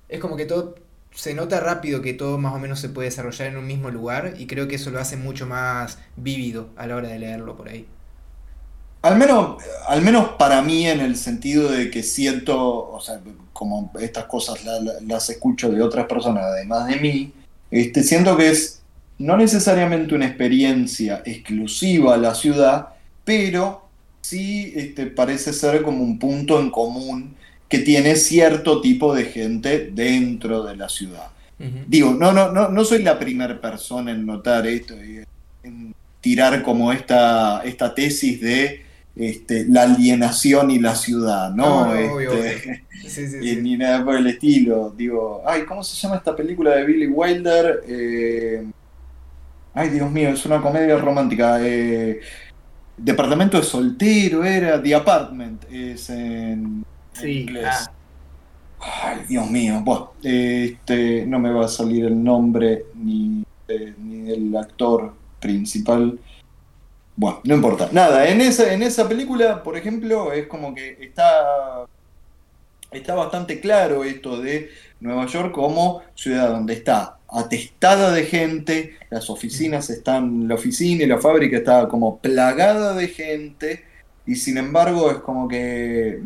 S2: es, como que todo se nota rápido que todo más o menos se puede desarrollar en un mismo lugar y creo que eso lo hace mucho más vívido a la hora de leerlo por ahí.
S3: Al menos, al menos para mí en el sentido de que siento, o sea, como estas cosas las escucho de otras personas además de mí, este, siento que es no necesariamente una experiencia exclusiva a la ciudad, pero sí este, parece ser como un punto en común que tiene cierto tipo de gente dentro de la ciudad. Digo, no, no, no, no soy la primera persona en notar esto, en tirar como esta, esta tesis de este, la alienación y la ciudad, ¿no? Este, ni nada por el estilo. Digo, ay, ¿cómo se llama esta película de Billy Wilder? Eh, ay, Dios mío, es una comedia romántica. Eh, Departamento de soltero era The Apartment, es en, inglés. Ah. Ay, Dios mío, bueno, este, no me va a salir el nombre ni, ni del actor principal. Bueno, no importa. Nada, en esa, en esa película, por ejemplo, es como que está, está bastante claro esto de Nueva York como ciudad donde está atestada de gente, las oficinas están, la oficina y la fábrica está como plagada de gente, y sin embargo es como que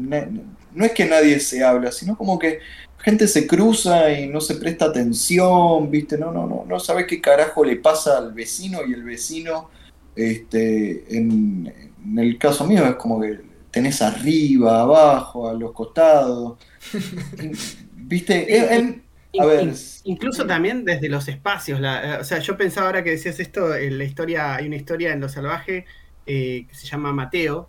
S3: no es que nadie se habla, sino como que gente se cruza y no se presta atención, ¿viste? No, no, no, no sabes qué carajo le pasa al vecino y el vecino este, en, el caso mío es como que tenés arriba, abajo, a los costados. ¿Viste?
S1: a ver. Incluso también desde los espacios. o sea, yo pensaba ahora que decías esto, en la historia, hay una historia en Lo Salvaje eh, que se llama Mateo.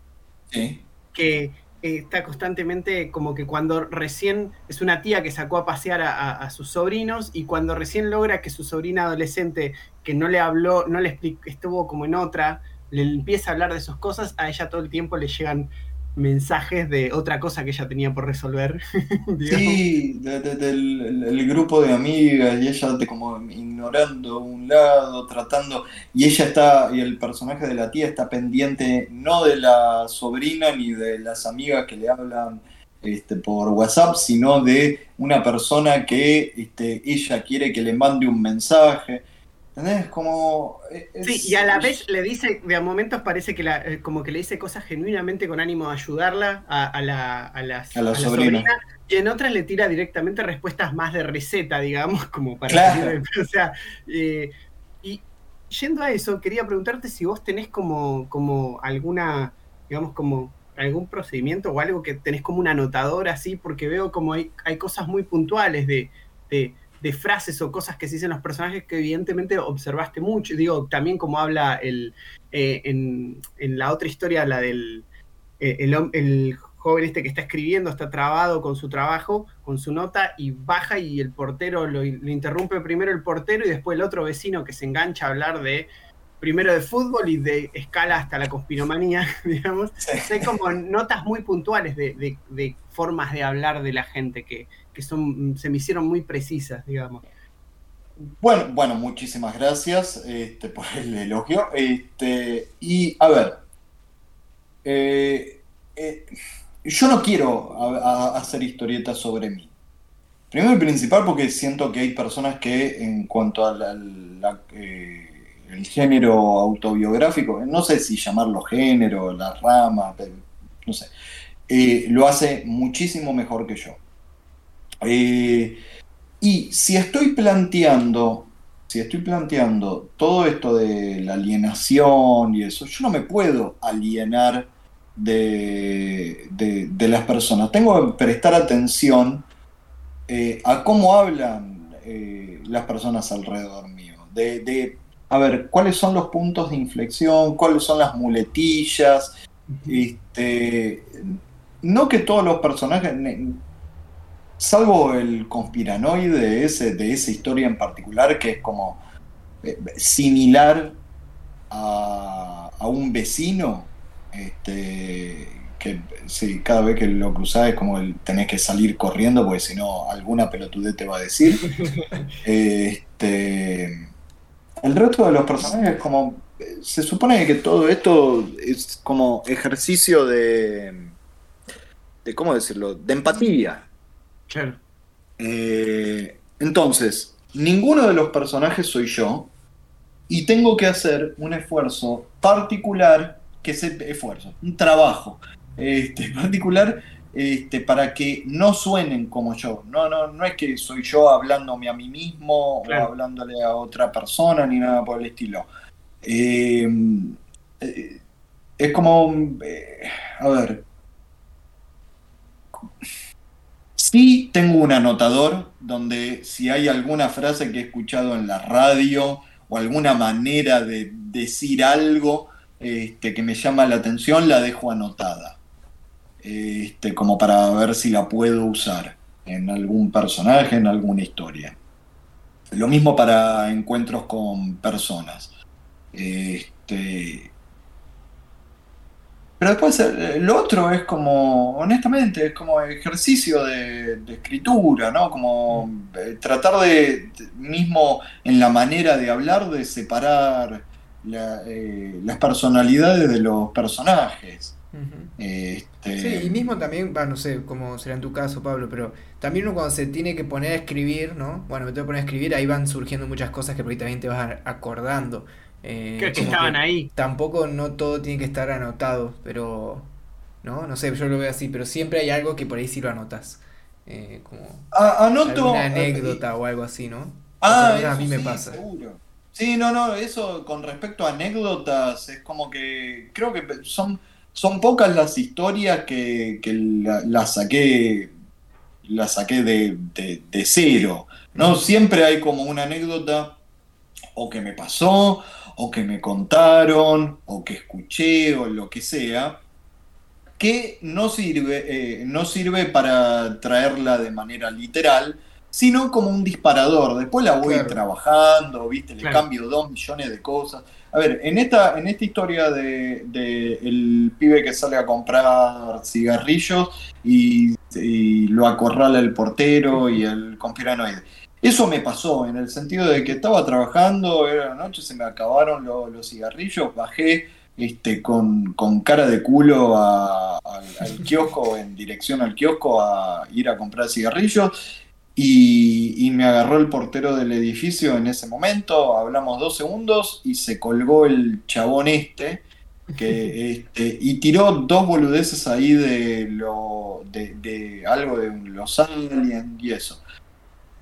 S1: Que está constantemente como que cuando recién es una tía que sacó a pasear a, sus sobrinos y cuando recién logra que su sobrina adolescente que no le habló, no le explicó, estuvo como en otra, le empieza a hablar de sus cosas, a ella todo el tiempo le llegan mensajes de otra cosa que ella tenía por resolver.
S3: sí, del el grupo de amigas y ella como ignorando un lado, tratando, y ella está, y el personaje de la tía está pendiente no de la sobrina ni de las amigas que le hablan este, por WhatsApp, sino de una persona que este, ella quiere que le mande un mensaje. ¿Entendés? Como.
S1: sí, y a la vez le dice, de a momentos parece que la, eh, como que le dice cosas genuinamente con ánimo de ayudarla a, la, a, la, sobrina. Y en otras le tira directamente respuestas más de receta, digamos, como para.
S3: Claro.
S1: o sea, eh, y yendo a eso, quería preguntarte si vos tenés como, como alguna, digamos, como algún procedimiento o algo que tenés como un anotador así, porque veo como hay, hay cosas muy puntuales de de frases o cosas que se dicen los personajes que evidentemente observaste mucho. Digo, también como habla el, eh, en, la otra historia, la del eh, el, joven este que está escribiendo, está trabado con su trabajo, con su nota, y baja y el portero lo, interrumpe primero el portero y después el otro vecino que se engancha a hablar de primero de fútbol y de escala hasta la conspiromanía, digamos. Hay como notas muy puntuales de, de formas de hablar de la gente que, que son, se me hicieron muy precisas, digamos.
S3: Bueno, bueno, muchísimas gracias este, por el elogio. Este, y a ver, eh, eh, yo no quiero hacer historietas sobre mí. Primero y principal porque siento que hay personas que en cuanto al eh, el género autobiográfico, no sé si llamarlo género, la rama, no sé, lo hace muchísimo mejor que yo. Eh, y si estoy planteando, si estoy planteando todo esto de la alienación y eso, yo no me puedo alienar de, las personas. Tengo que prestar atención eh, a cómo hablan eh, las personas alrededor mío. De, a ver, cuáles son los puntos de inflexión, cuáles son las muletillas, Este, no que todos los personajes, salvo el conspiranoide de, ese, de esa historia en particular, que es como eh, similar a, a un vecino, este, que sí, cada vez que lo cruzás es como el, tenés que salir corriendo porque si no alguna pelotudez te va a decir. este, el resto de los personajes como se supone que todo esto es como ejercicio de, de ¿cómo decirlo? De empatía.
S1: Claro.
S3: Eh, entonces, ninguno de los personajes soy yo y tengo que hacer un esfuerzo particular, que es esfuerzo, un trabajo este, particular este, para que no suenen como yo. No, no, no es que soy yo hablándome a mí mismo o hablándole a otra persona ni nada por el estilo. Eh, eh, es como, eh, a ver, sí tengo un anotador donde si hay alguna frase que he escuchado en la radio o alguna manera de decir algo este, que me llama la atención, la dejo anotada. Este, como para ver si la puedo usar en algún personaje, en alguna historia. Lo mismo para encuentros con personas. Este, pero después eh, lo otro es como, honestamente, es como ejercicio de, escritura, ¿no? Como eh, tratar de, mismo en la manera de hablar, de separar eh, las personalidades de los personajes.
S2: Este, sí, y mismo también, no sé cómo será en tu caso, Pablo, pero también uno cuando se tiene que poner a escribir, ¿no? Bueno, me tengo que poner a escribir, ahí van surgiendo muchas cosas que por ahí también te vas acordando.
S1: Eh, que estaban ahí.
S2: Tampoco no todo tiene que estar anotado, pero. ¿No? No sé, yo lo veo así, pero siempre hay algo que por ahí sí lo anotas. Eh, como
S3: anoto.
S2: Una anécdota o algo así, ¿no?
S3: Ah, a mí me pasa. Sí, no, no, eso con respecto a anécdotas es como que creo que son, son pocas las historias que, que las saqué la saqué de, de, de, cero. ¿no? Siempre hay como una anécdota o que me pasó o que me contaron, o que escuché, o lo que sea, que no sirve, eh, no sirve para traerla de manera literal, sino como un disparador. Después la voy trabajando, ¿viste? Le cambio dos millones de cosas. A ver, en esta, en esta historia de, el pibe que sale a comprar cigarrillos y, lo acorrala el portero y el conspiranoide. Eso me pasó en el sentido de que estaba trabajando, era la noche, se me acabaron los cigarrillos, bajé este, con, cara de culo al, kiosco, en dirección al kiosco, a ir a comprar cigarrillos. Y, me agarró el portero del edificio en ese momento, hablamos dos segundos y se colgó el chabón este, que, este y tiró dos boludeces ahí de, lo, de, de algo de los aliens y eso.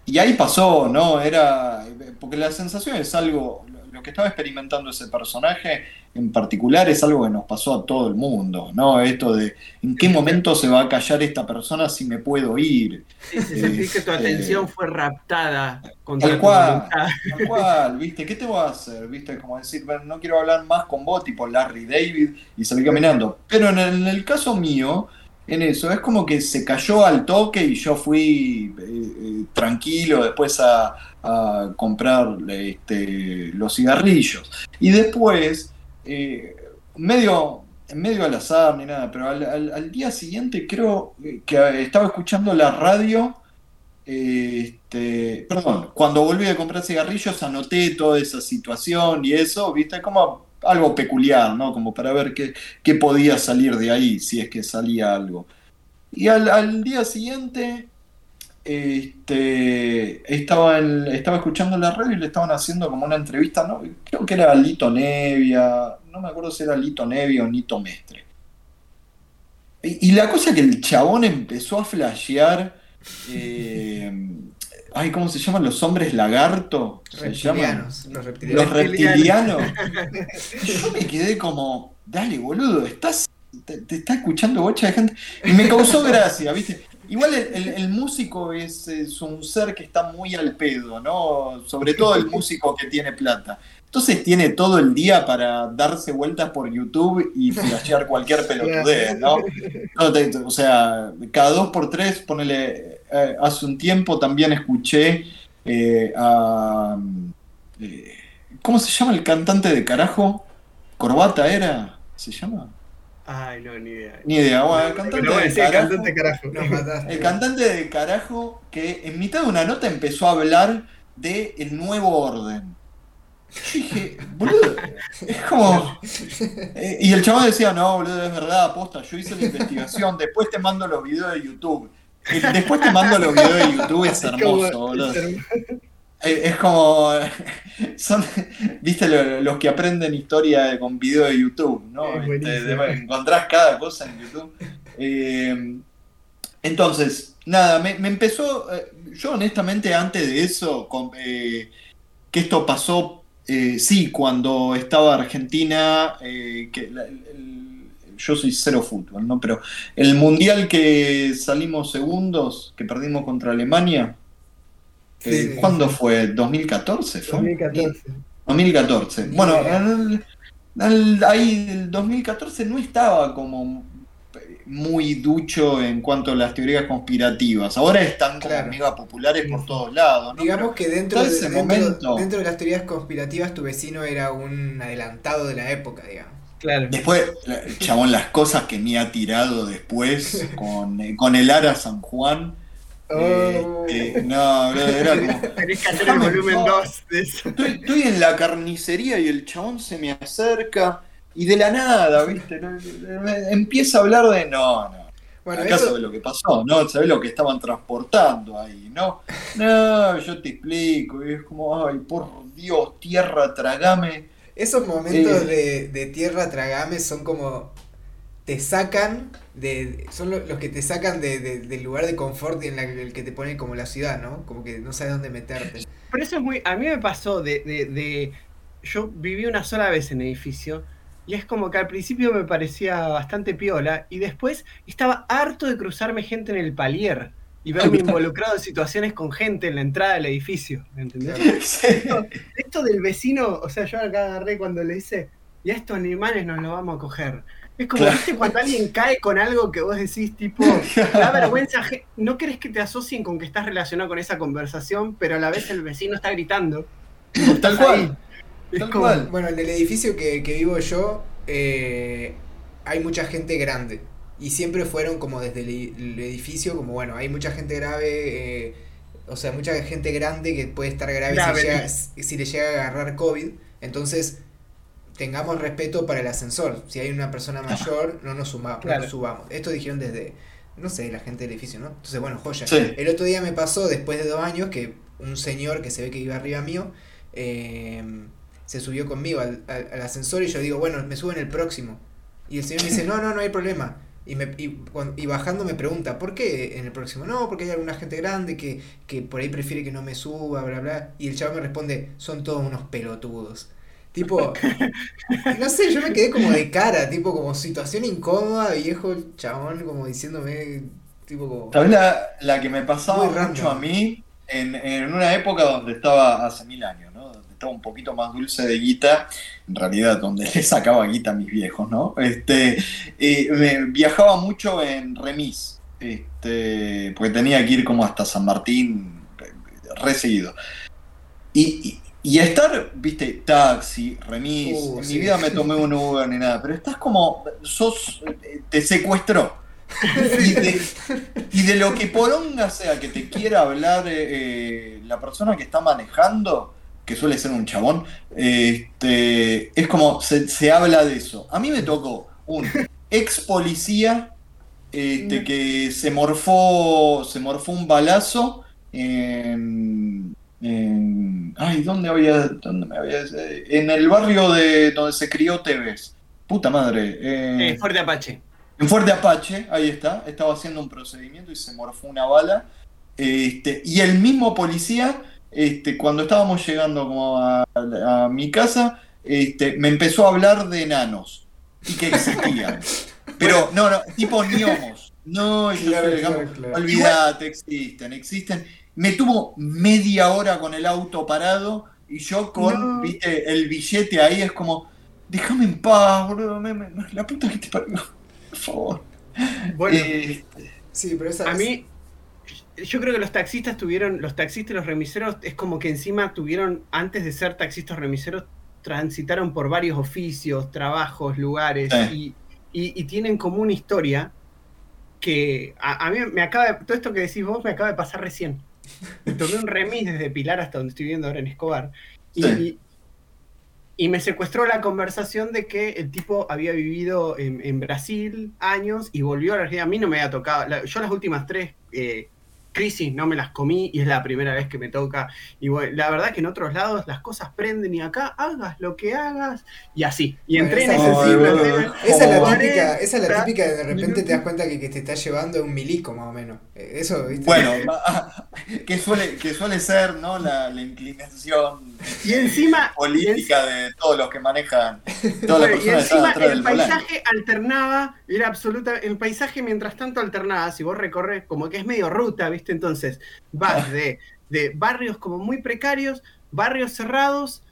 S3: Y ahí pasó, ¿no? Era. Porque la sensación es algo. Lo que estaba experimentando ese personaje en particular es algo que nos pasó a todo el mundo, ¿no? Esto de en qué momento se va a callar esta persona si me puedo ir.
S1: Sí, sí, que tu este, atención fue raptada
S3: contra tal cual, tal cual, ¿viste? ¿Qué te voy a hacer? ¿Viste? Como decir, no quiero hablar más con vos, tipo Larry David, y salir caminando. Pero en el caso mío, en eso. Es como que se cayó al toque y yo fui eh, eh, tranquilo después a, comprar este, los cigarrillos. Y después, eh, medio, medio al azar ni nada, pero al, día siguiente creo que estaba escuchando la radio. Este, perdón, cuando volví a comprar cigarrillos anoté toda esa situación y eso, viste, como algo peculiar, ¿no? Como para ver qué, qué podía salir de ahí, si es que salía algo. Y al, día siguiente este, estaba, estaba escuchando la radio y le estaban haciendo como una entrevista, ¿no? creo que era Lito Nevia, no me acuerdo si era Lito Nevia o Nito Mestre. Y, la cosa es que el chabón empezó a flashear eh, ay, ¿cómo se llaman los hombres lagarto?
S2: reptilianos,
S3: los reptilianos. Los reptilianos. Yo me quedé como, dale, boludo, estás, te, está escuchando bocha de gente. Y me causó gracia, ¿viste? Igual el, el- el músico es, es un ser que está muy al pedo, ¿no? Sobre todo el músico que tiene plata. Entonces tiene todo el día para darse vueltas por YouTube y flashear cualquier pelotudez, ¿no? No, te- o sea, cada dos por tres, ponele, eh, hace un tiempo también escuché eh, a... eh, ¿Cómo se llama el cantante de carajo? ¿Corbata era? ¿Se llama?
S1: Ay, no, ni idea.
S3: Ni idea. Bueno, el cantante de carajo,
S1: cantante carajo.
S2: Nos mataste.
S3: el cantante de carajo que en mitad de una nota empezó a hablar de el nuevo orden. Yo dije, boludo, es como... Y el chabón decía, no, boludo, es verdad, aposta, yo hice la investigación, después te mando los videos de YouTube. Después te mando los videos de YouTube, es hermoso, boludo.
S1: es.
S3: Eh, Es como. Son, viste, lo- los que aprenden historia con video de YouTube, ¿no?
S1: Es
S3: Este, encontrás cada cosa en YouTube. Eh, entonces, nada, me, me empezó. eh, Yo, honestamente, antes de eso, con- eh, que esto pasó, eh, sí, cuando estaba Argentina, eh, que la- el- yo soy cero fútbol, ¿no? Pero el mundial que salimos segundos, que perdimos contra Alemania.
S2: Sí,
S3: Eh,
S2: sí.
S3: ¿Cuándo fue? ¿2014 fue?
S1: 2014.
S3: 2014.
S2: Ni
S3: Bueno, el- el- ahí el 2014 no estaba como muy ducho en cuanto a las teorías conspirativas. Ahora están como
S2: Claro.
S3: mega populares por todos lados. ¿no?
S2: Digamos que dentro de,
S3: ese
S2: dentro,
S3: momento-
S2: dentro de las teorías conspirativas tu vecino era un adelantado de la época, digamos.
S1: Claro.
S3: Después, chabón, las cosas que me ha tirado después con, eh, con el Ara San Juan. eh,
S2: Oh.
S3: eh, no, bro, era como.
S1: Tenés que hacer el volumen
S3: paz.
S1: 2 de eso.
S3: Estoy, estoy en la carnicería y el chabón se me acerca y de la nada, ¿viste? Empieza a hablar de no, no.
S2: Bueno,
S3: Acá
S2: eso,
S3: sabes lo que pasó, ¿no? Sabes lo que estaban transportando ahí, ¿no? No, yo te explico. Y es como, ay, por Dios, tierra, tragame.
S2: Esos momentos de, de tierra tragame son como te sacan de son lo- los que te sacan de, de- del lugar de confort en la- el que te pone como la ciudad, ¿no? Como que no sabes dónde meterte.
S1: Pero eso es muy. A mí me pasó de, de, de- Yo viví una sola vez en edificio. Y es como que al principio me parecía bastante piola. Y después estaba harto de cruzarme gente en el palier. Y verme involucrado en situaciones con gente en la entrada del edificio. ¿Me entendés?
S3: Sí.
S1: Esto del vecino, o sea, yo acá agarré cuando le dice, y a estos animales nos lo vamos a coger. Es como,
S3: Claro.
S1: ¿viste? Cuando alguien cae con algo que vos decís, tipo, da vergüenza, no querés que te asocien con que estás relacionado con esa conversación, pero a la vez el vecino está gritando. vos
S3: Tal cual.
S1: Es
S3: Tal
S1: como-
S3: cual.
S2: Bueno, en el edificio que, que vivo yo eh, hay mucha gente grande. Y siempre fueron como desde el, el edificio, como bueno, hay mucha gente grave, eh, o sea, mucha gente grande que puede estar grave,
S1: Grave.
S2: Si, llega- si le llega a agarrar COVID. Entonces, tengamos respeto para el ascensor. Si hay una persona mayor, no nos, suma- no nos subamos. Esto dijeron desde, no sé, la gente del edificio, ¿no? Entonces, bueno, joya.
S3: Sí.
S2: El otro día me pasó, después de dos años, que un señor que se ve que iba arriba mío, eh, se subió conmigo al, al- al ascensor y yo digo, bueno, me subo en el próximo. Y el señor me dice, no, no, no hay problema. Y, me, y, bajando me pregunta, ¿por qué en el próximo? No, porque hay alguna gente grande que, que por ahí prefiere que no me suba, bla, bla. Y el chavo me responde, son todos unos pelotudos. Tipo, no sé, yo me quedé como de cara, tipo como situación incómoda, viejo el chabón como diciéndome, tipo como...
S3: ¿Sabes la, la que me pasaba mucho a mí en, en una época donde estaba hace mil años, estaba un poquito más dulce de guita, en realidad donde le sacaba guita a mis viejos, ¿no? Este, eh, viajaba mucho en remis, este, porque tenía que ir como hasta San Martín, re seguido. Y, y- y estar, viste, taxi, remis,
S2: Uh,
S3: en
S2: sí.
S3: mi vida me tomé un Uber ni nada, pero estás como, sos, te secuestró. Y de, y de lo que poronga sea que te quiera hablar eh, eh, la persona que está manejando, que suele ser un chabón, este, es como se, se habla de eso. A mí me tocó un ex policía este, que se morfó, se morfó un balazo en, en- ay, ¿dónde había, dónde me había, en el barrio de donde se crió Tevez. Puta madre. eh,
S1: Eh, fuerte Apache.
S3: en Fuerte Apache, ahí está, estaba haciendo un procedimiento y se morfó una bala. Este, y el mismo policía, este, cuando estábamos llegando como a, a mi casa, este, me empezó a hablar de enanos y que existían. Pero no, no, tipo gnomos. No,
S2: Claro,
S3: digamos,
S2: claro, claro.
S3: olvídate, existen, existen. Me tuvo media hora con el auto parado y yo con,
S1: No.
S3: viste, el billete ahí es como, déjame en paz, boludo, me- me- la puta que te parió, por favor.
S1: Bueno,
S3: Eh,
S2: Sí, pero esa
S1: a mí, yo creo que los taxistas tuvieron, los taxistas y los remiseros, es como que encima tuvieron, antes de ser taxistas remiseros, transitaron por varios oficios, trabajos, lugares, y, y- y tienen como una historia que a, a mí me acaba de, todo esto que decís vos me acaba de pasar recién. Me tomé un remis desde Pilar hasta donde estoy viviendo ahora en Escobar. Y,
S3: Sí.
S1: y me secuestró la conversación de que el tipo había vivido en, en Brasil años y volvió a la Argentina. A mí no me había tocado. la- yo las últimas tres eh, crisis no me las comí y es la primera vez que me toca. Y bueno, la verdad que en otros lados las cosas prenden y acá hagas lo que hagas y así. Y
S2: Bueno,
S1: entré en
S3: boludo.
S1: entré-
S2: Esa es la típica, esa es la
S1: 40
S2: típica de repente te das cuenta que, que te está llevando a un milico más o menos. Eh, Eso, ¿viste?
S3: bueno, que suele, que suele ser, ¿no? La, la inclinación
S1: Y encima,
S3: política de todos los que manejan, todas las
S1: Bueno, y encima
S3: atrás
S1: el
S3: del volante.
S1: paisaje alternaba, era absoluta, el paisaje mientras tanto alternaba, si vos recorres, como que es medio ruta, ¿viste? Entonces, vas de, de barrios como muy precarios, barrios cerrados,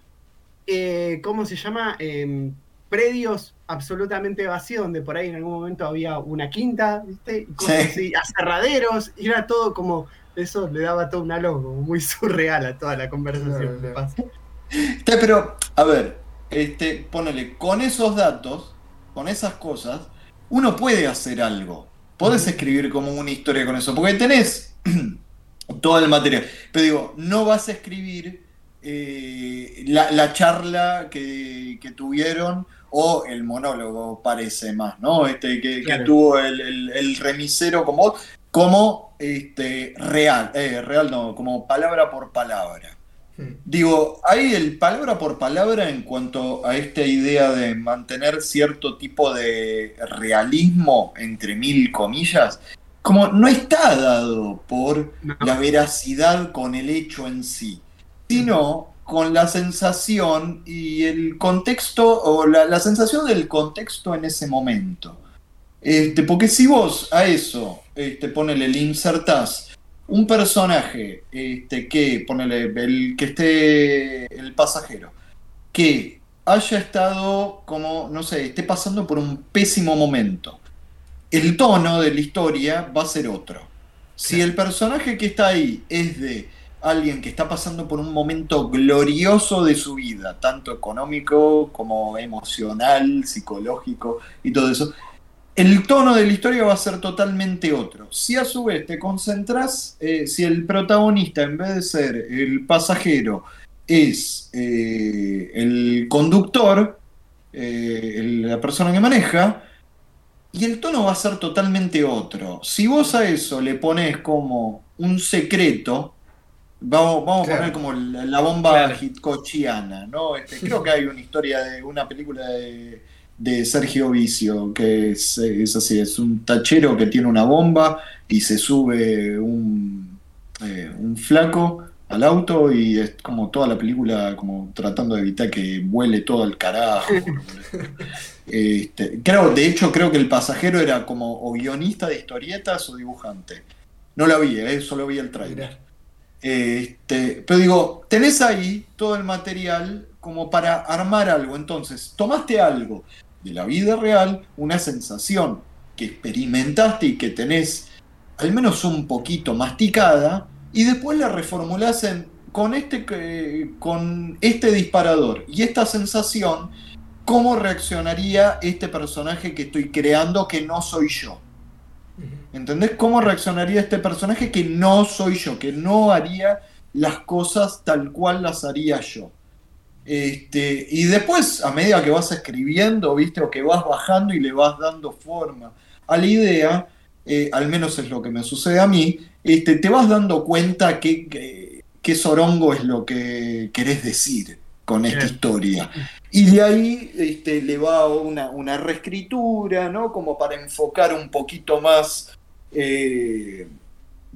S1: eh, ¿cómo se llama? Em, predios absolutamente vacíos, donde por ahí en algún momento había una quinta, ¿viste? Y cosas
S3: Sí.
S1: así, aserraderos, y era todo como, eso le daba todo un halo muy surreal a toda la conversación. Pasa.
S3: Está, pero, a ver, este, ponele, con esos datos, con esas cosas, uno puede hacer algo. Podés escribir como una historia con eso, porque tenés todo el material. Pero digo, no vas a escribir eh, la, la charla que, que tuvieron o el monólogo, parece más, ¿no? Este, que, tuvo el, el- el remisero como, como este, real, eh, real no, como palabra por palabra.
S2: Hmm.
S3: Digo, hay el palabra por palabra en cuanto a esta idea de mantener cierto tipo de realismo, entre mil comillas, como no está dado por
S1: No.
S3: la veracidad con el hecho en sí, sino con la sensación y el contexto, o la, la sensación del contexto en ese momento. Este, porque si vos a eso, este, ponele, le insertás un personaje este, que, ponele, el que esté el pasajero, que haya estado como, no sé, esté pasando por un pésimo momento, el tono de la historia va a ser otro. Si el personaje que está ahí es de alguien que está pasando por un momento glorioso de su vida, tanto económico como emocional, psicológico y todo eso, el tono de la historia va a ser totalmente otro. Si a su vez te concentras, eh, si el protagonista en vez de ser el pasajero es eh, el conductor, eh, la persona que maneja, y el tono va a ser totalmente otro. Si vos a eso le pones como un secreto, vamos, vamos a poner como la, la bomba
S1: Claro.
S3: hitchcockiana, ¿no? Este, creo que hay una historia de una película de, de Sergio Vicio, que es, es así, es un tachero que tiene una bomba y se sube un, eh, un flaco al auto y es como toda la película como tratando de evitar que vuele todo al carajo. Este, creo, de hecho, creo que el pasajero era como o guionista de historietas o dibujante. No la vi, eh, solo vi el trailer. Este, pero digo, tenés ahí todo el material como para armar algo. Entonces, tomaste algo de la vida real, una sensación que experimentaste y que tenés al menos un poquito masticada, y después la reformulás en, con, este, que- con este disparador y esta sensación, ¿cómo reaccionaría este personaje que estoy creando que no soy yo? ¿Entendés cómo reaccionaría este personaje que no soy yo, que no haría las cosas tal cual las haría yo? Este, y después, a medida que vas escribiendo, ¿viste? O que vas bajando y le vas dando forma a la idea, eh, al menos es lo que me sucede a mí, este, te vas dando cuenta que, que- qué sorongo es lo que querés decir con esta historia. Y de ahí este, le va una, una reescritura, ¿no? Como para enfocar un poquito más, eh,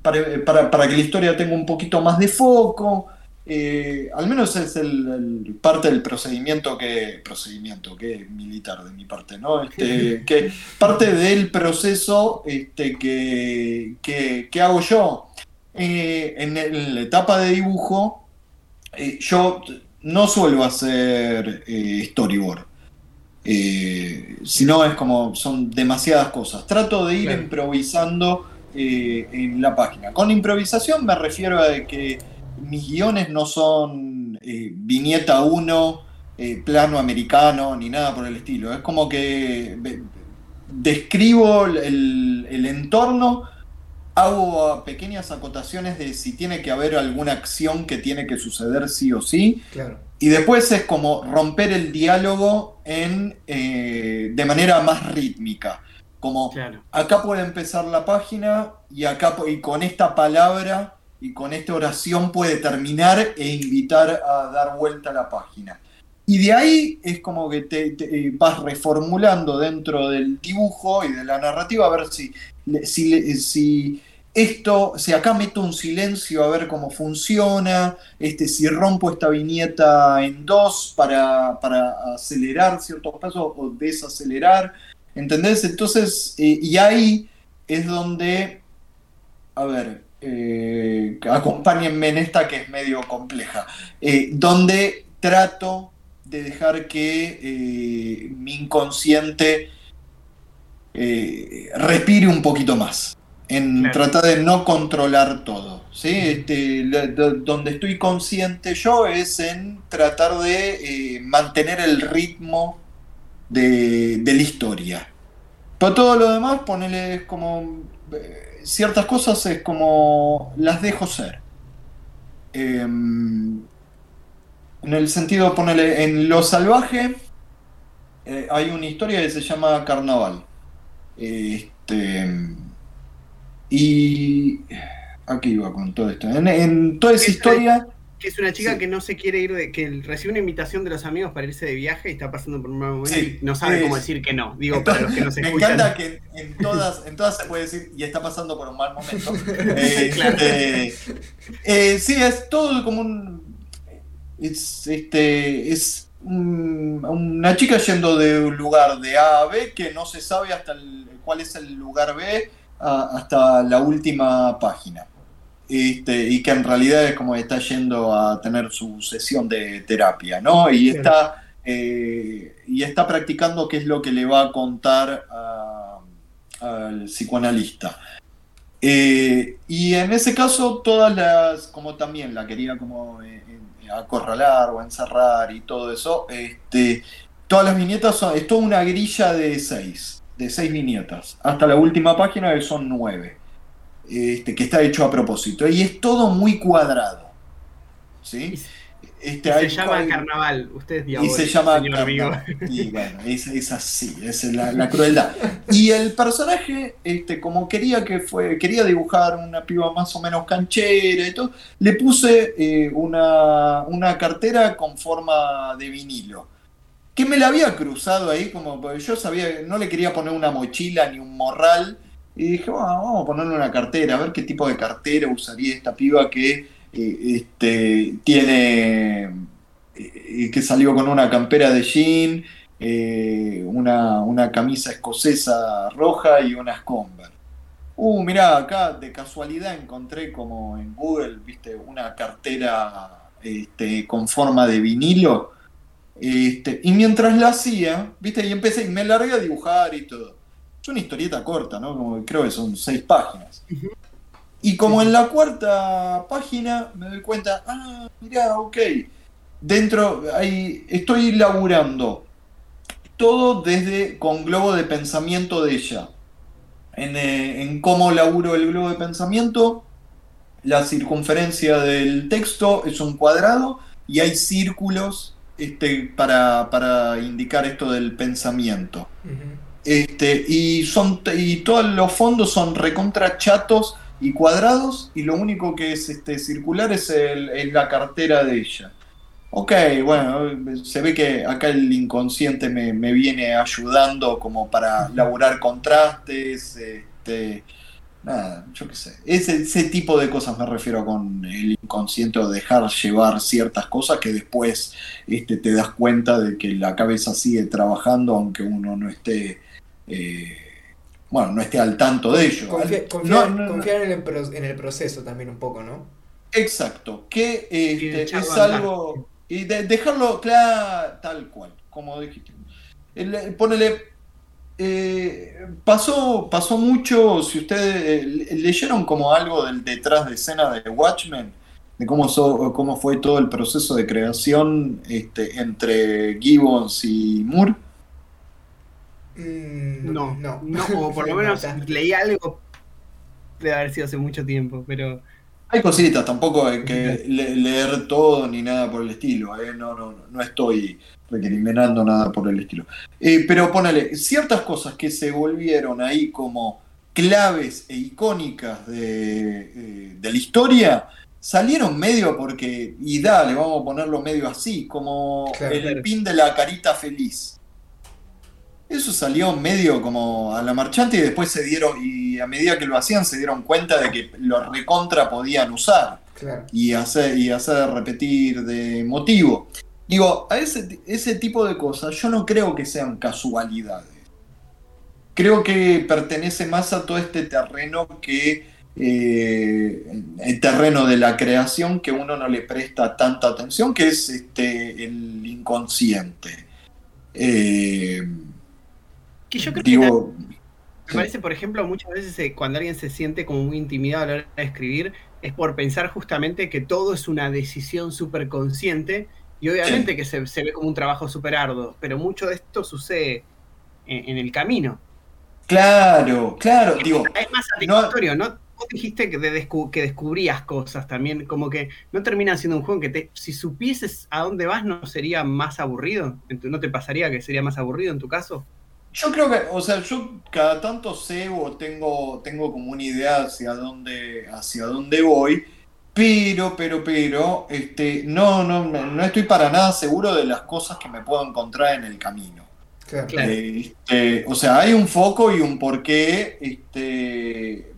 S3: para, para- para que la historia tenga un poquito más de foco. eh, al menos es el, parte del procedimiento que, procedimiento que militar de mi parte, ¿no? Este, que parte del proceso este, que, que, hago yo. Eh, en, la etapa de dibujo, yo no suelo hacer storyboard. sino es como son demasiadas cosas. Trato de ir improvisando en la página. Con improvisación me refiero a que mis guiones no son eh, viñeta 1, eh, plano americano, ni nada por el estilo. Es como que describo el, entorno, hago pequeñas acotaciones de si tiene que haber alguna acción que tiene que suceder sí o sí. Y después es como romper el diálogo en, eh, de manera más rítmica. Como acá puede empezar la página y acá y con esta palabra y con esta oración puede terminar e invitar a dar vuelta a la página. Y de ahí es como que te, eh, vas reformulando dentro del dibujo y de la narrativa a ver si, si, si esto, si acá meto un silencio a ver cómo funciona, este, si rompo esta viñeta en dos para, para acelerar ciertos pasos o desacelerar, ¿entendés? Entonces, eh, y ahí es donde, a ver, eh, acompáñenme en esta que es medio compleja, eh, donde trato de dejar que mi inconsciente respire un poquito más, en tratar de no controlar todo. ¿sí? Este, donde estoy consciente yo es en tratar de mantener el ritmo de, de, la historia. Para todo lo demás, ponerle como ciertas cosas es como las dejo ser. Em, en el sentido, ponerle en lo salvaje, eh, hay una historia que se llama Carnaval. Este, y aquí iba con todo esto. en toda esa historia
S1: que es una chica que no se quiere ir, de, que recibe una invitación de los amigos para irse de viaje y está pasando por un mal momento y no sabe cómo decir que no. Digo, para los que no se
S3: Me encanta que en todas, en todas se puede decir y está pasando por un mal momento. Eh, claro. Eh, eh, sí, es todo como un. Es, este, es una chica yendo de un lugar de A a B que no se sabe hasta cuál es el lugar B hasta la última página. Este, y que en realidad es como está yendo a tener su sesión de terapia, ¿no? Y está, eh, y está practicando qué es lo que le va a contar al psicoanalista. Eh, y en ese caso, todas las, como también la quería como eh, acorralar o encerrar y todo eso, este, todas las viñetas son, es toda una grilla de seis, de seis viñetas, hasta la última página que son nueve. Este, que está hecho a propósito. Y es todo muy cuadrado. ¿sí?
S1: Este, se llama carnaval, usted
S3: es Y se llama carnaval. Y bueno, es, así, es la, crueldad. Y el personaje, este, como quería que fue, quería dibujar una piba más o menos canchera y todo, le puse eh, una, una cartera con forma de vinilo. Que me la había cruzado ahí, como porque yo sabía, no le quería poner una mochila ni un morral y dije, vamos a ponerle una cartera, a ver qué tipo de cartera usaría esta piba que eh, este, tiene, eh, que salió con una campera de jean, eh, una, camisa escocesa roja y unas Converse. Uh, mirá, acá de casualidad encontré como en Google, viste, una cartera este, con forma de vinilo. Este, y mientras la hacía, viste, y empecé, y me largué a dibujar y todo una historieta corta, ¿no? Como creo que son seis páginas. Y como en la cuarta página me doy cuenta, ah, mira, ok, dentro, ahí estoy laburando todo desde con globo de pensamiento de ella. En, eh, en cómo laburo el globo de pensamiento, la circunferencia del texto es un cuadrado y hay círculos este, para, para indicar esto del pensamiento. Este, y, son, y todos los fondos son recontra chatos y cuadrados, y lo único que es este, circular es, el, la cartera de ella. Ok, bueno, se ve que acá el inconsciente me, viene ayudando como para laburar contrastes, este, nada, yo qué sé. Ese, ese tipo de cosas me refiero con el inconsciente o dejar llevar ciertas cosas que después este, te das cuenta de que la cabeza sigue trabajando aunque uno no esté, eh, bueno, no esté al tanto de ello.
S2: Confia- confiar, confiar en, el pro- en el proceso también un poco, ¿no?
S3: Exacto, que este, es algo. Y de- dejarlo claro, tal cual, como dijiste. El- ponele. Eh, pasó, pasó mucho, si ustedes eh, le- leyeron como algo del detrás de escena de Watchmen, de cómo, so- cómo fue todo el proceso de creación este, entre Gibbons y Moore.
S2: Mm,
S1: No,
S2: no.
S1: no, o por lo
S2: Me
S1: menos leí algo, debe haber sido hace mucho tiempo, pero
S3: Hay cositas, tampoco hay que le- leer todo ni nada por el estilo, ¿eh? no, no, no, estoy recriminando nada por el estilo. Eh, pero ponele, ciertas cosas que se volvieron ahí como claves e icónicas de, eh, de la historia, salieron medio porque, y dale, vamos a ponerlo medio así, como
S2: Claro.
S3: el pin de la carita feliz. Eso salió medio como a la marchante y después se dieron, y a medida que lo hacían se dieron cuenta de que lo recontra podían usar
S2: Claro.
S3: y hacer, y hacer repetir de motivo. Digo, a ese, ese tipo de cosas yo no creo que sean casualidades. Creo que pertenece más a todo este terreno que eh, el terreno de la creación que uno no le presta tanta atención, que es este el inconsciente. Eh,
S1: que yo creo que Me parece, por ejemplo, muchas veces eh, cuando alguien se siente como muy intimidado a la hora de escribir, es por pensar justamente que todo es una decisión súper consciente y obviamente que se, se ve como un trabajo súper arduo, pero mucho de esto sucede en, en el camino.
S3: claro, claro, digo,
S1: Es más satisfactorio, ¿no? Vos dijiste que, de descu- que descubrías cosas también, como que no termina siendo un juego que te, si supieses a dónde vas no sería más aburrido, ¿no te pasaría que sería más aburrido en tu caso?
S3: Yo creo que, o sea, yo cada tanto sé o tengo, tengo como una idea hacia dónde, hacia dónde voy, pero, pero, pero, este, no, no, no estoy para nada seguro de las cosas que me puedo encontrar en el camino.
S2: Claro.
S3: Eh, este, o sea, hay un foco y un porqué, este,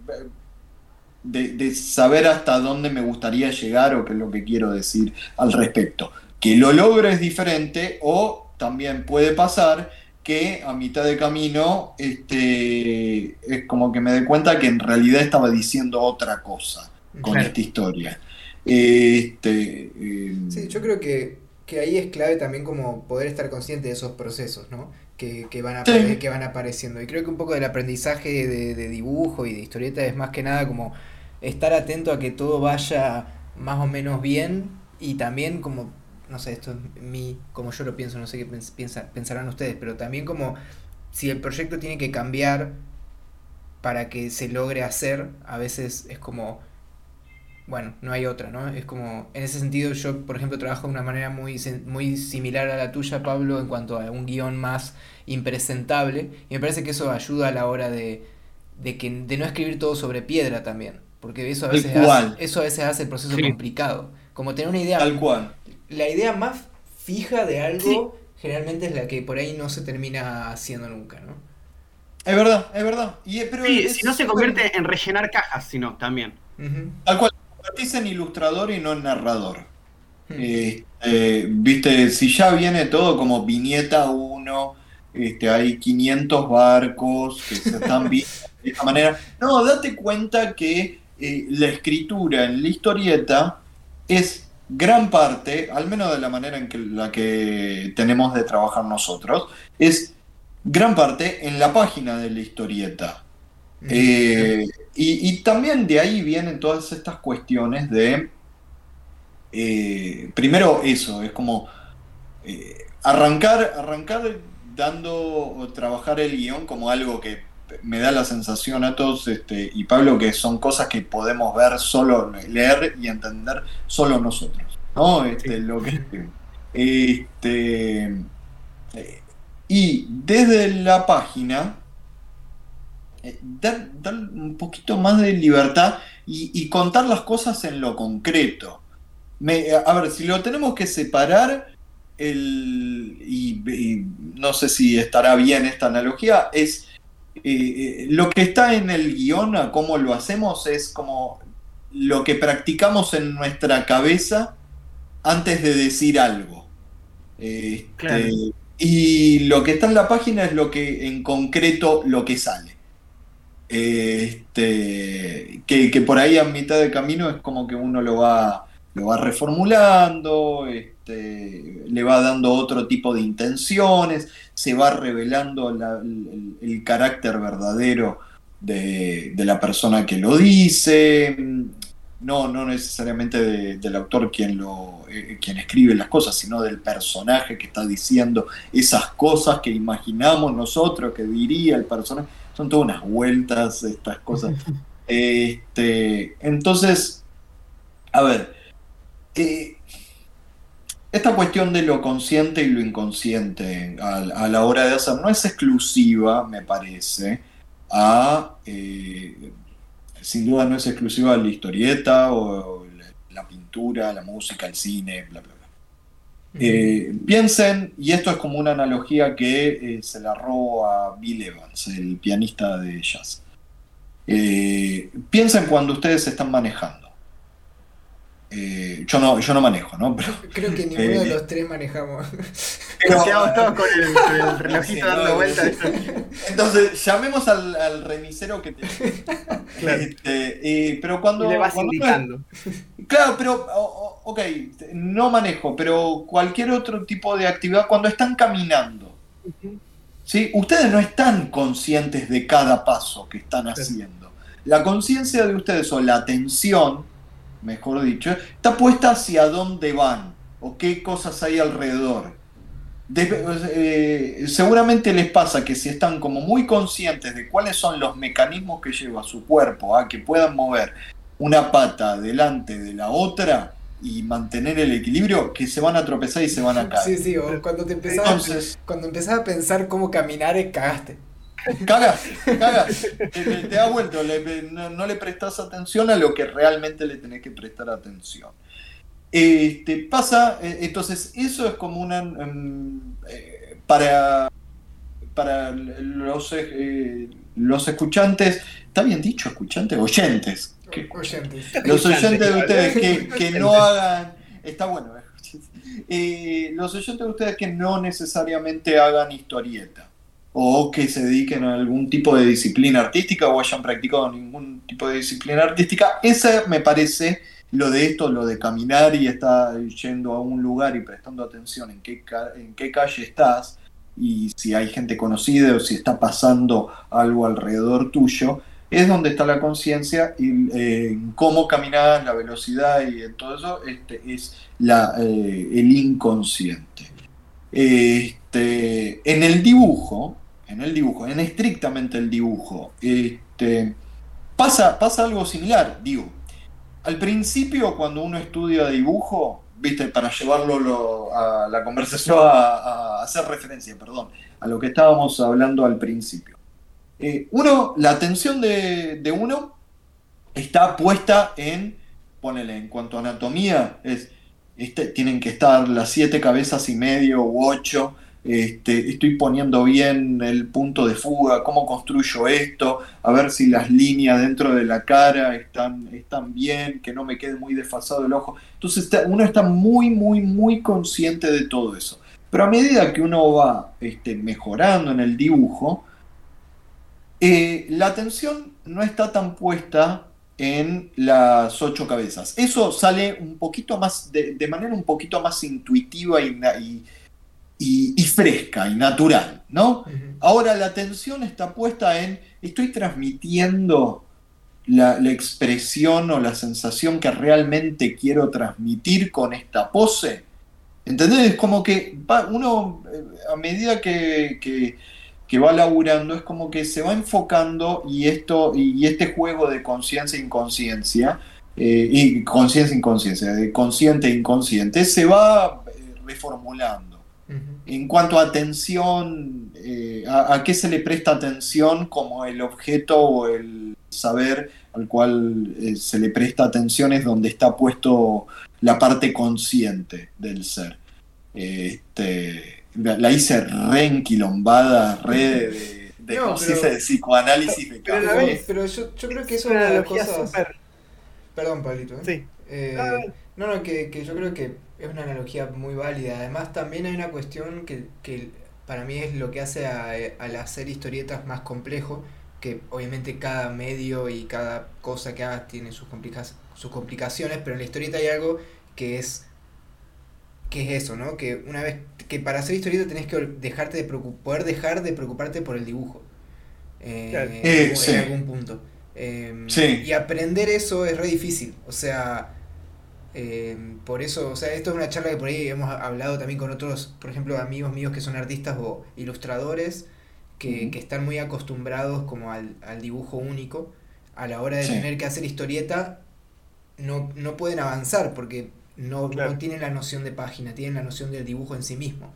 S3: de, de saber hasta dónde me gustaría llegar o qué es lo que quiero decir al respecto. Que lo logro es diferente o también puede pasar que a mitad de camino este, es como que me dé cuenta que en realidad estaba diciendo otra cosa con
S1: Claro.
S3: esta historia. Este, eh,
S2: Sí, yo creo que, que ahí es clave también como poder estar consciente de esos procesos, ¿no? Que, que van,
S3: Sí.
S2: que van apareciendo. Y creo que un poco del aprendizaje de, de dibujo y de historieta es más que nada como estar atento a que todo vaya más o menos bien y también como, no sé, esto es mi, como yo lo pienso, no sé qué piensa, pensarán ustedes, pero también como si el proyecto tiene que cambiar para que se logre hacer, a veces es como bueno, no hay otra, ¿no? Es como, en ese sentido yo, por ejemplo, trabajo de una manera muy, muy similar a la tuya, Pablo, en cuanto a un guion más impresentable, y me parece que eso ayuda a la hora de, de, que, de no escribir todo sobre piedra también, porque eso a veces, hace, eso a veces hace el proceso
S1: Sí.
S2: complicado, como tener una idea,
S3: tal cual.
S2: La idea más fija de algo
S1: Sí.
S2: generalmente es la que por ahí no se termina haciendo nunca, ¿no?
S3: Es verdad, es verdad. Y, pero
S1: Sí,
S3: es
S1: si no se convierte en rellenar cajas, sino también.
S3: Tal cual, convertís en ilustrador y no en narrador.
S2: Hmm.
S3: Eh, eh, Viste, si ya viene todo como viñeta 1, este, hay 500 barcos que se están viendo de esta manera. No, date cuenta que eh, la escritura en la historieta es gran parte, al menos de la manera en que la que tenemos de trabajar nosotros, es gran parte en la página de la historieta. Eh, y, y también de ahí vienen todas estas cuestiones de, eh, primero eso, es como eh, arrancar, arrancar dando o trabajar el guion como algo que me da la sensación a todos, este, y Pablo, que son cosas que podemos ver solo, leer y entender solo nosotros, ¿no? Este,
S1: Sí.
S3: lo que, este, eh, y desde la página, eh, dar, dar un poquito más de libertad y, y contar las cosas en lo concreto. Me- a ver, si lo tenemos que separar, el, y, y no sé si estará bien esta analogía, es eh, lo que está en el guion, a cómo lo hacemos, es como lo que practicamos en nuestra cabeza antes de decir algo. Este, y lo que está en la página es lo que en concreto lo que sale. Este, que, por ahí a mitad de camino es como que uno lo va, lo va reformulando, este, le va dando otro tipo de intenciones, se va revelando el, carácter verdadero de, la persona que lo dice, no, no necesariamente del autor quien, lo, eh, quien escribe las cosas, sino del personaje que está diciendo esas cosas que imaginamos nosotros, que diría el personaje. Son todas unas vueltas estas cosas. Este, entonces, a ver, eh, esta cuestión de lo consciente y lo inconsciente a, la hora de hacer no es exclusiva, me parece, a... Eh, sin duda no es exclusiva a la historieta o la, pintura, la música, el cine, bla, bla, bla. Eh, piensen, y esto es como una analogía que se la robo a Bill Evans, el pianista de jazz. piensen cuando ustedes están manejando. Eh, yo, no, yo no manejo, ¿no?
S2: Creo que ninguno de eh, los tres manejamos.
S1: Nos quedamos todos con el, relojito dando vueltas.
S3: Entonces, llamemos al, remisero que te. Claro. Este, eh, pero cuando.
S1: le vas indicando.
S3: claro, pero. ok, no manejo, pero cualquier otro tipo de actividad, cuando están caminando. ¿sí? Ustedes no están conscientes de cada paso que están haciendo. La conciencia de ustedes o la atención mejor dicho, está puesta hacia dónde van o qué cosas hay alrededor. Eh, seguramente les pasa que si están como muy conscientes de cuáles son los mecanismos que lleva su cuerpo a que puedan mover una pata delante de la otra y mantener el equilibrio, que se van a tropezar y se van a caer.
S2: Sí, sí, cuando te empezás, cuando empezás a pensar cómo caminar, cagaste.
S3: Cagas, cagas. Te, da vuelto, no, le prestas atención a lo que realmente le tenés que prestar atención. Este, pasa, eh, entonces, eso es como una. Em, eh, para, para los, eh, los escuchantes, ¿está bien dicho escuchantes? Oyentes. Los oyentes de ustedes que, no hagan. Está bueno, los oyentes de ustedes que no necesariamente hagan historieta o que se dediquen a algún tipo de disciplina artística o hayan practicado ningún tipo de disciplina artística. Ese me parece lo de esto, lo de caminar y estar yendo a un lugar y prestando atención en qué, en qué calle estás y si hay gente conocida o si está pasando algo alrededor tuyo, es donde está la conciencia y eh, en cómo caminar, la velocidad y en todo eso este, es eh, el inconsciente. Este, en el dibujo, en el dibujo, en estrictamente el dibujo, este, pasa, pasa algo similar, digo. Al principio, cuando uno estudia dibujo, viste, para llevarlo a la conversación, a, hacer referencia, perdón, a lo que estábamos hablando al principio. Eh, uno, la atención de, uno está puesta en, ponele, en cuanto a anatomía, es, este, tienen que estar las siete cabezas y medio u ocho este, estoy poniendo bien el punto de fuga, cómo construyo esto, a ver si las líneas dentro de la cara están, están bien, que no me quede muy desfasado el ojo. Entonces uno está muy, muy, muy consciente de todo eso. Pero a medida que uno va este, mejorando en el dibujo, eh, la atención no está tan puesta en las ocho cabezas. Eso sale un poquito más, de, manera un poquito más intuitiva y y, fresca y natural, ¿no? Ahora la atención está puesta en, estoy transmitiendo la, expresión o la sensación que realmente quiero transmitir con esta pose. ¿Entendés? Es como que uno, eh, a medida que, que, va laburando, es como que se va enfocando y, esto, y este juego de conciencia e inconsciencia, eh, y conciencia e inconsciencia, de consciente e inconsciente, se va En cuanto a atención, eh, a, qué se le presta atención como el objeto o el saber al cual eh, se le presta atención es donde está puesto la parte consciente del ser. Este, la, hice re enquilombada, re de
S2: No,
S3: como si
S2: pero-
S3: de psicoanálisis de
S1: pero a la
S3: campo.
S1: vez-
S2: Pero yo, yo creo que
S1: Es
S2: eso es
S1: una
S2: de las cosas. Perdón, Pablito. ¿eh?
S1: Sí.
S2: Eh,
S1: Ah,
S2: no, no, que, que yo creo que es una analogía muy válida. Además, también hay una cuestión que, que para mí es lo que hace a, al hacer historietas más complejo, que obviamente cada medio y cada cosa que hagas tiene sus, complica- sus complicaciones, pero en la historieta hay algo que es que es eso, ¿no? Que una vez que para hacer historieta tenés que dejarte de poder dejar de preocuparte por el dibujo. Eh, en, algún-
S3: sí.
S2: en algún punto. Eh,
S3: Sí.
S2: Y aprender eso es re difícil. O sea, eh, por eso, o sea, esto es una charla que por ahí hemos hablado también con otros, por ejemplo, amigos míos que son artistas o ilustradores que, que están muy acostumbrados como al, al dibujo único. A la hora de
S3: Sí.
S2: tener que hacer historieta, no, no pueden avanzar porque no,
S1: Claro.
S2: no tienen la noción de página, tienen la noción del dibujo en sí mismo.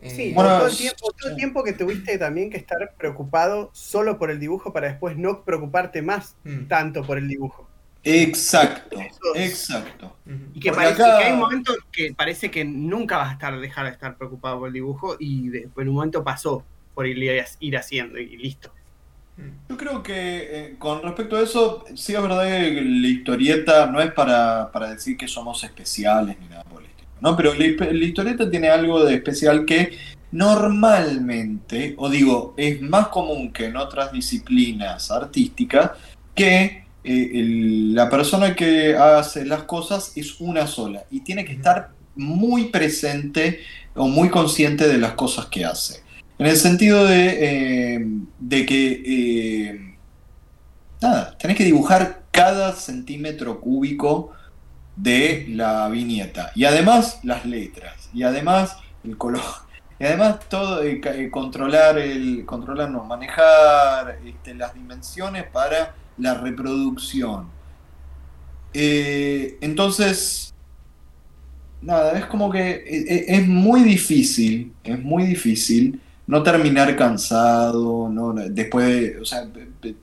S2: Eh,
S1: Sí,
S3: Bueno,
S1: todo el
S3: s-
S1: tiempo, todo el
S3: sí.
S1: tiempo que tuviste también que estar preocupado solo por el dibujo para después no preocuparte más
S2: mm,
S1: tanto por el dibujo.
S3: Exacto, exacto.
S1: Y que, parece
S3: acá-
S1: que hay un momento que parece que nunca vas a estar dejar de estar preocupado por el dibujo y de- en un momento pasó por ir, ir haciendo y listo.
S3: Yo creo que eh, con respecto a eso, sí es verdad que la historieta no es para, para decir que somos especiales ni nada por el estilo, ¿no? Pero la, la historieta tiene algo de especial que normalmente, o digo, es más común que en otras disciplinas artísticas, que eh, la persona que hace las cosas es una sola y tiene que estar muy presente o muy consciente de las cosas que hace. En el sentido de, eh, de que, eh, nada, tenés que dibujar cada centímetro cúbico de la viñeta. Y además las letras. Y además el color. Y además todo, controlar, el, controlar, no, manejar este, las dimensiones para la reproducción. Eh, entonces, nada, es como que eh, eh, es muy difícil, es muy difícil no terminar cansado, no, después de, o sea,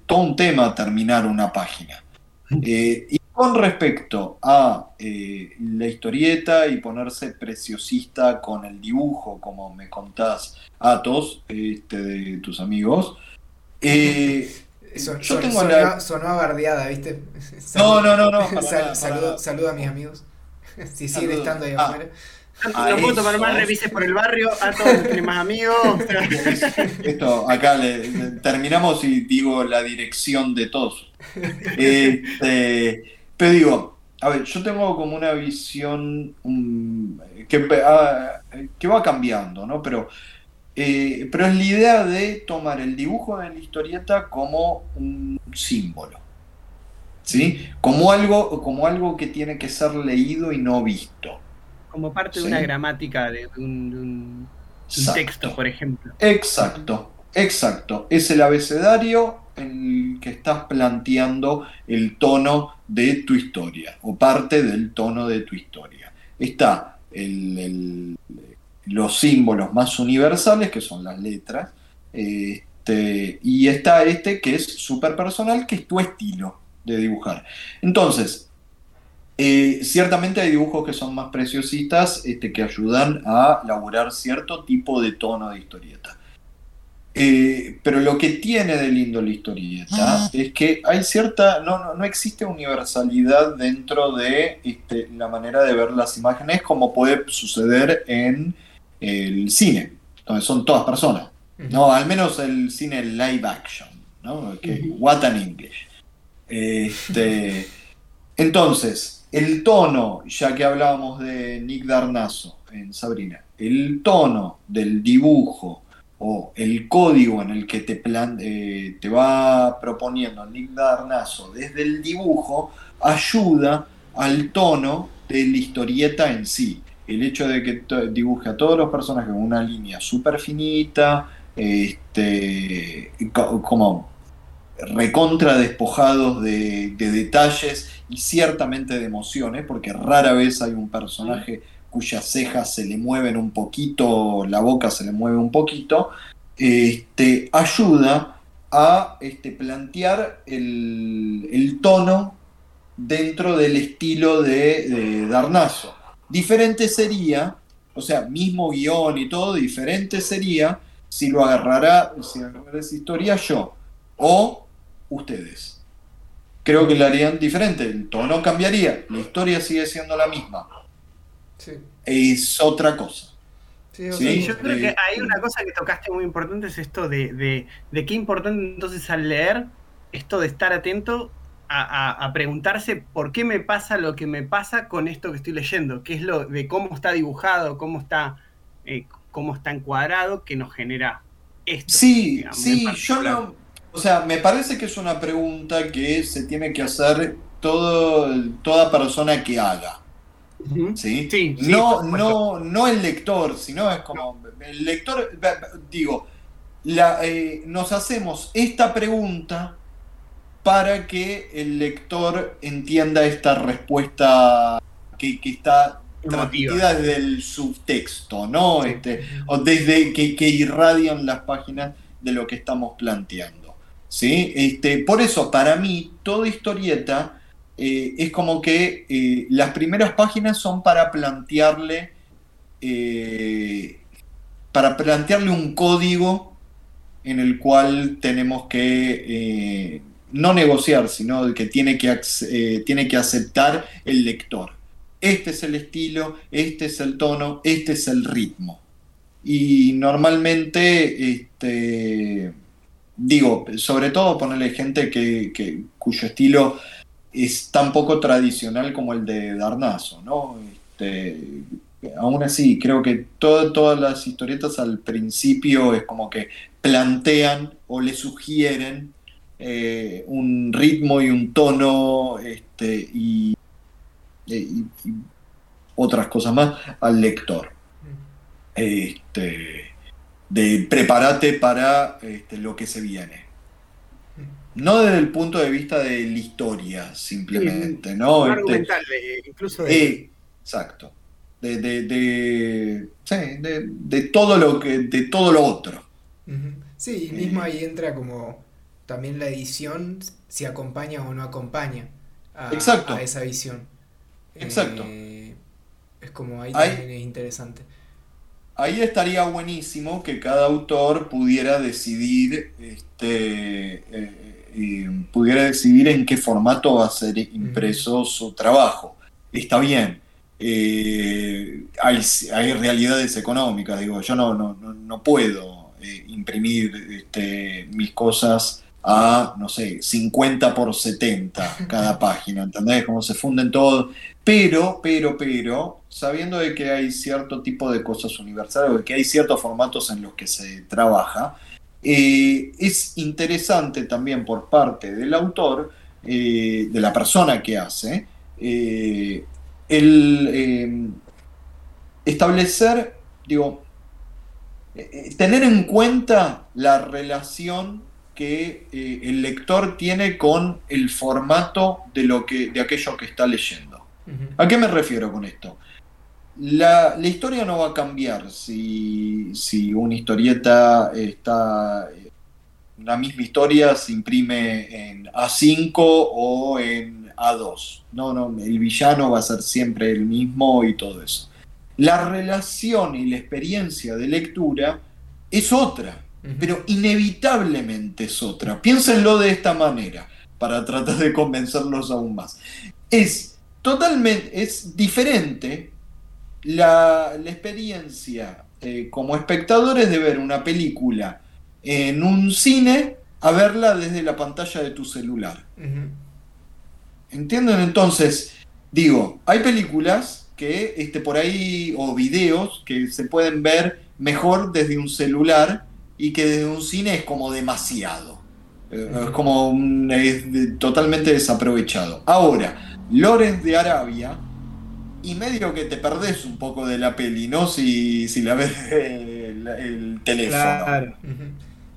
S3: todo un tema terminar una página. Eh, y con respecto a eh, la historieta y ponerse preciosista con el dibujo, como me contás, Atos, este, de tus amigos, eh,
S2: Son-
S3: yo
S2: son-
S3: tengo
S2: sonó,
S3: la-
S2: sonó bardeada, ¿viste?
S3: No, no, no, no, para
S2: Sal-
S3: nada,
S2: saludo,
S3: para nada.
S2: saludo a mis amigos. Si siguen
S3: Saludos.
S2: estando ahí
S3: Ah.
S2: afuera.
S3: A
S1: no puedo tomar
S3: eso.
S1: más revises por el barrio, a todos tiene más amigos.
S3: Esto, acá le- le- terminamos y digo la dirección de todos. Este, pero digo, a ver, yo tengo como una visión um, que, ah, que va cambiando, ¿no? Pero, eh, pero es la idea de tomar el dibujo de la historieta como un símbolo. ¿Sí? Como algo, como algo que tiene que ser leído y no visto.
S1: Como parte de una gramática de, un, de un- de un
S3: Exacto.
S1: texto, por ejemplo.
S3: Exacto, exacto. Es el abecedario en el que estás planteando el tono de tu historia, o parte del tono de tu historia. Está el- el- los símbolos más universales, que son las letras, este, y está este que es súper personal, que es tu estilo de dibujar. Entonces, eh, ciertamente hay dibujos que son más preciosistas, este, que ayudan a elaborar cierto tipo de tono de historieta. Eh, pero lo que tiene de lindo la historieta es que hay cierta, no, no, no existe universalidad dentro de este, la manera de ver las imágenes como puede suceder en el cine, donde son todas personas. No, al menos el cine live action, ¿no? Que, what an English. Este, entonces, el tono, ya que hablábamos de Nick Darnazo en Sabrina, el tono del dibujo o el código en el que te, plan, eh, te va proponiendo Nick Darnazo desde el dibujo ayuda al tono de la historieta en sí. El hecho de que dibuje a todos los personajes con una línea súper finita, este, co- como recontra despojados de, de detalles y ciertamente de emociones, porque rara vez hay un personaje cuyas cejas se le mueven un poquito, la boca se le mueve un poquito, este, ayuda a este, plantear el, el tono dentro del estilo de, de Darnazo. Diferente sería, o sea, mismo guion y todo, diferente sería si lo agarrará, si agarrará esa historia yo o ustedes. Creo que lo harían diferente, el tono cambiaría, la historia sigue siendo la misma.
S2: Sí.
S3: Es otra cosa.
S2: Sí,
S3: Sí,
S1: yo creo que hay una cosa que tocaste muy importante, es esto de, de, de qué importante entonces al leer, esto de estar atento a, preguntarse por qué me pasa lo que me pasa con esto que estoy leyendo, qué es lo de cómo está dibujado, cómo está, eh, cómo está encuadrado, que nos genera esto.
S3: Sí,
S1: digamos,
S3: sí, yo no. O sea, me parece que es una pregunta que se tiene que hacer todo, toda persona que haga. ¿sí?
S1: Sí, sí,
S3: no, no, no el lector, sino es como. El lector, digo, la, eh, nos hacemos esta pregunta para que el lector entienda esta respuesta que, que está transmitida desde el subtexto, ¿no? Este, o desde que, que irradian las páginas de lo que estamos planteando. ¿sí? Este, por eso, para mí, toda historieta eh, es como que eh, las primeras páginas son para plantearle. eh, para plantearle un código en el cual tenemos que no negociar, sino que tiene que, eh, tiene que aceptar el lector. Este es el estilo, este es el tono, este es el ritmo. Y normalmente, este, digo, sobre todo ponerle gente que, que- cuyo estilo es tan poco tradicional como el de Darnazo, ¿no? Este, aún así, creo que todas las historietas al principio es como que plantean o le sugieren eh, un ritmo y un tono este, y, y- y otras cosas más al lector. Este, de prepárate para este, lo que se viene. No desde el punto de vista de la historia, simplemente, ¿no? Este,
S1: incluso de,
S3: eh, exacto. De, de, de- sí, de- de todo lo que, de todo lo otro.
S2: Sí, y mismo ahí entra como también la edición, si acompaña o no acompaña a,
S3: Exacto.
S2: a esa visión.
S3: Exacto.
S2: Eh, es como ahí
S3: Ahí-
S2: también es interesante.
S3: Ahí estaría buenísimo que cada autor pudiera decidir, este, eh, eh, pudiera decidir en qué formato va a ser impreso su trabajo. Está bien. Eh, hay, hay realidades económicas, digo, yo no, no, no, no puedo eh, imprimir este, mis cosas a, no sé, 50 por 70 cada página, ¿entendés? Cómo se funden todos. Pero, pero, pero, sabiendo de que hay cierto tipo de cosas universales, o de que hay ciertos formatos en los que se trabaja, eh, es interesante también por parte del autor, eh, de la persona que hace, eh, el establecer, digo, tener en cuenta la relación que eh, el lector tiene con el formato de, lo que, de aquello que está leyendo. ¿A qué me refiero con esto? La, la historia no va a cambiar si, si una historieta está. La misma historia se imprime en A5 o en A2. No, no, el villano va a ser siempre el mismo y todo eso. La relación y la experiencia de lectura es otra, Pero inevitablemente es otra. Piénsenlo de esta manera para tratar de convencerlos aún más. Es totalmente, es diferente la, la experiencia eh, como espectadores de ver una película en un cine a verla desde la pantalla de tu celular. ¿Entienden? Entonces, digo, hay películas que este, por ahí, o videos que se pueden ver mejor desde un celular y que desde un cine es como demasiado. Eh, Es como un- es de- totalmente desaprovechado. Ahora, Lores de Arabia, y medio que te perdés un poco de la peli, ¿no? Si, si la ves el, el teléfono.
S1: Claro.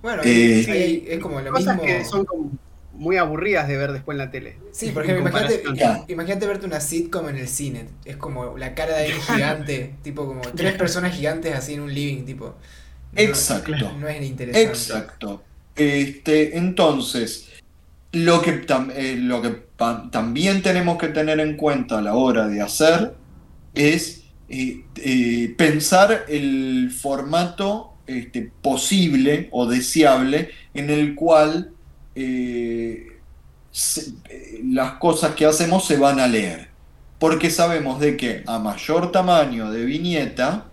S2: Bueno,
S3: Eh,
S2: es como lo
S1: Cosas
S2: mismo.
S1: que son como muy aburridas de ver después en la tele.
S2: Sí, por ejemplo, imagínate.
S3: Claro.
S2: imagínate verte una sitcom en el cine. Es como la cara de alguien gigante, tipo como tres personas gigantes así en un living, tipo.
S3: Exacto.
S2: No es interesante.
S3: Exacto. Este, entonces, lo que, tam- eh, lo que pa- también tenemos que tener en cuenta a la hora de hacer es eh, eh, pensar el formato este, posible o deseable en el cual se- las cosas que hacemos se van a leer. Porque sabemos de que a mayor tamaño de viñeta,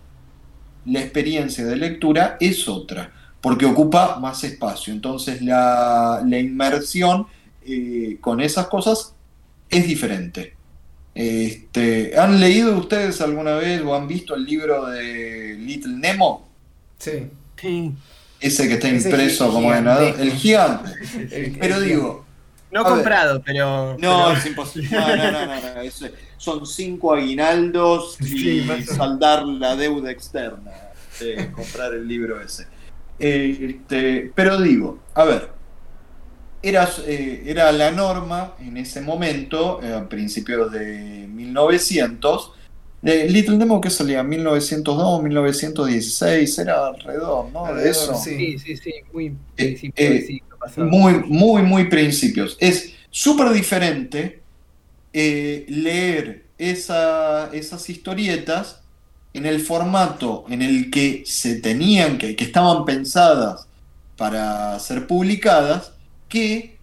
S3: la experiencia de lectura es otra, porque ocupa más espacio. Entonces la, la inmersión eh, con esas cosas es diferente. Este, ¿Han leído ustedes alguna vez o han visto el libro de Little Nemo?
S2: Sí.
S1: Sí.
S3: Ese que está
S2: Ese
S3: impreso como ganador. El gigante.
S2: El-
S3: Pero
S2: el-
S3: digo,
S1: No
S3: ver.
S1: comprado, pero.
S3: no,
S1: pero-
S3: es imposible. No, no, no, no, no, eso es- son cinco aguinaldos y
S1: Sí,
S3: saldar la deuda externa de comprar el libro ese. Eh, este, pero digo, a ver, era, eh, era la norma en ese momento, eh, a principios de 1900. De Little Nemo que salía 1902, 1916, era alrededor, ¿no? De eso.
S2: sí.
S1: Sí, sí, sí. Muy
S3: Eh, eh. Muy, muy, muy principios. Es súper diferente eh, leer esa- esas historietas en el formato en el que se tenían, que, que estaban pensadas para ser publicadas, que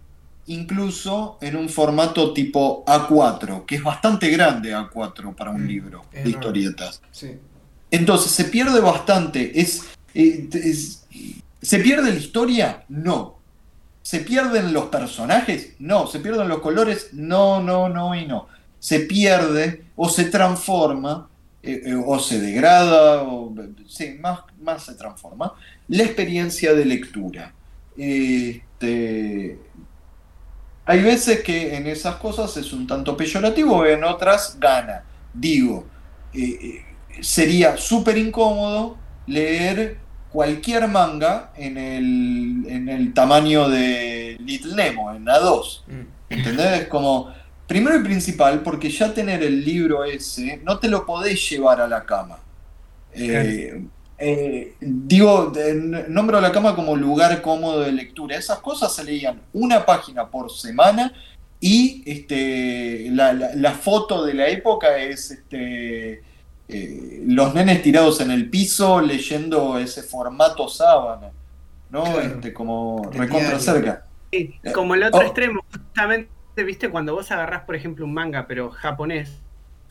S3: incluso en un formato tipo A4, que es bastante grande A4 para un
S2: Mm,
S3: libro de historietas.
S2: Sí.
S3: Entonces, ¿se pierde bastante? ¿Es, eh, es- ¿Se pierde la historia? No. ¿Se pierden los personajes? No. ¿Se pierden los colores? No, no, no y no. Se pierde o se transforma eh, eh, o se degrada, o, sí, más, más se transforma, la experiencia de lectura. Este, hay veces que en esas cosas es un tanto peyorativo, en otras gana. Digo, eh, sería súper incómodo leer cualquier manga en el, en el tamaño de Little Nemo, en A2.
S2: Mm.
S3: ¿Entendés? Como, primero y principal, porque ya tener el libro ese, no te lo podés llevar a la cama. Eh, eh, digo, nombro la cama como lugar cómodo de lectura. Esas cosas se leían una página por semana y este, la, la- la foto de la época es este, eh, los nenes tirados en el piso leyendo ese formato sábana, ¿no?
S2: Claro.
S3: Este, como recontra cerca.
S1: Sí, como el otro
S3: Oh.
S1: extremo, justamente, viste, cuando vos agarrás, por ejemplo, un manga, pero japonés,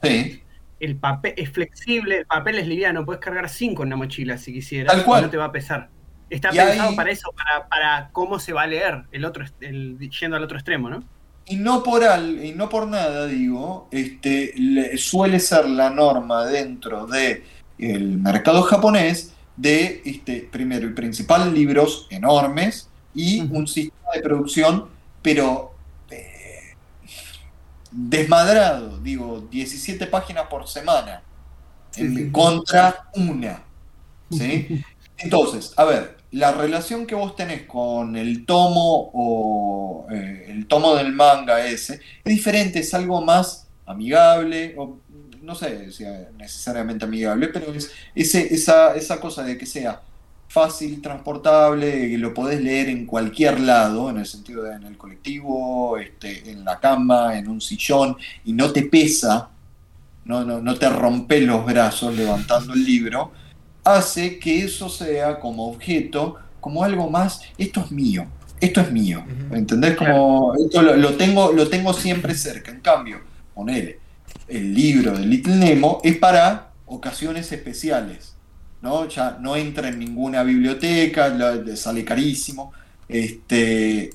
S3: Sí.
S1: el papel es flexible, el papel es liviano, puedes cargar cinco en la mochila si quisieras,
S3: Tal cual.
S1: no te va a pesar. Está
S3: Y
S1: pensado
S3: ahí-
S1: para eso, para, para cómo se va a leer el otro, el, yendo al otro extremo, ¿no?
S3: Y no por al, y no por nada, digo, este, le- suele ser la norma dentro de el mercado japonés de, este, primero y principal, libros enormes y un sistema de producción, pero eh, desmadrado, digo, 17 páginas por semana,
S1: Sí,
S3: en-
S1: sí.
S3: contra una. ¿sí? Entonces, a ver, la relación que vos tenés con el tomo o eh, el tomo del manga ese es diferente, es algo más amigable, o no sé si es necesariamente amigable, pero es ese, esa, esa cosa de que sea fácil, transportable, que lo podés leer en cualquier lado, en el sentido de en el colectivo, este, en la cama, en un sillón, y no te pesa, no, no, no te rompes los brazos levantando el libro, hace que eso sea como objeto, como algo más, esto es mío, esto es mío. ¿entendés? Como esto lo, lo tengo, lo tengo siempre cerca, en cambio, ponele, el libro de Little Nemo es para ocasiones especiales, ¿no? Ya no entra en ninguna biblioteca, sale carísimo, este,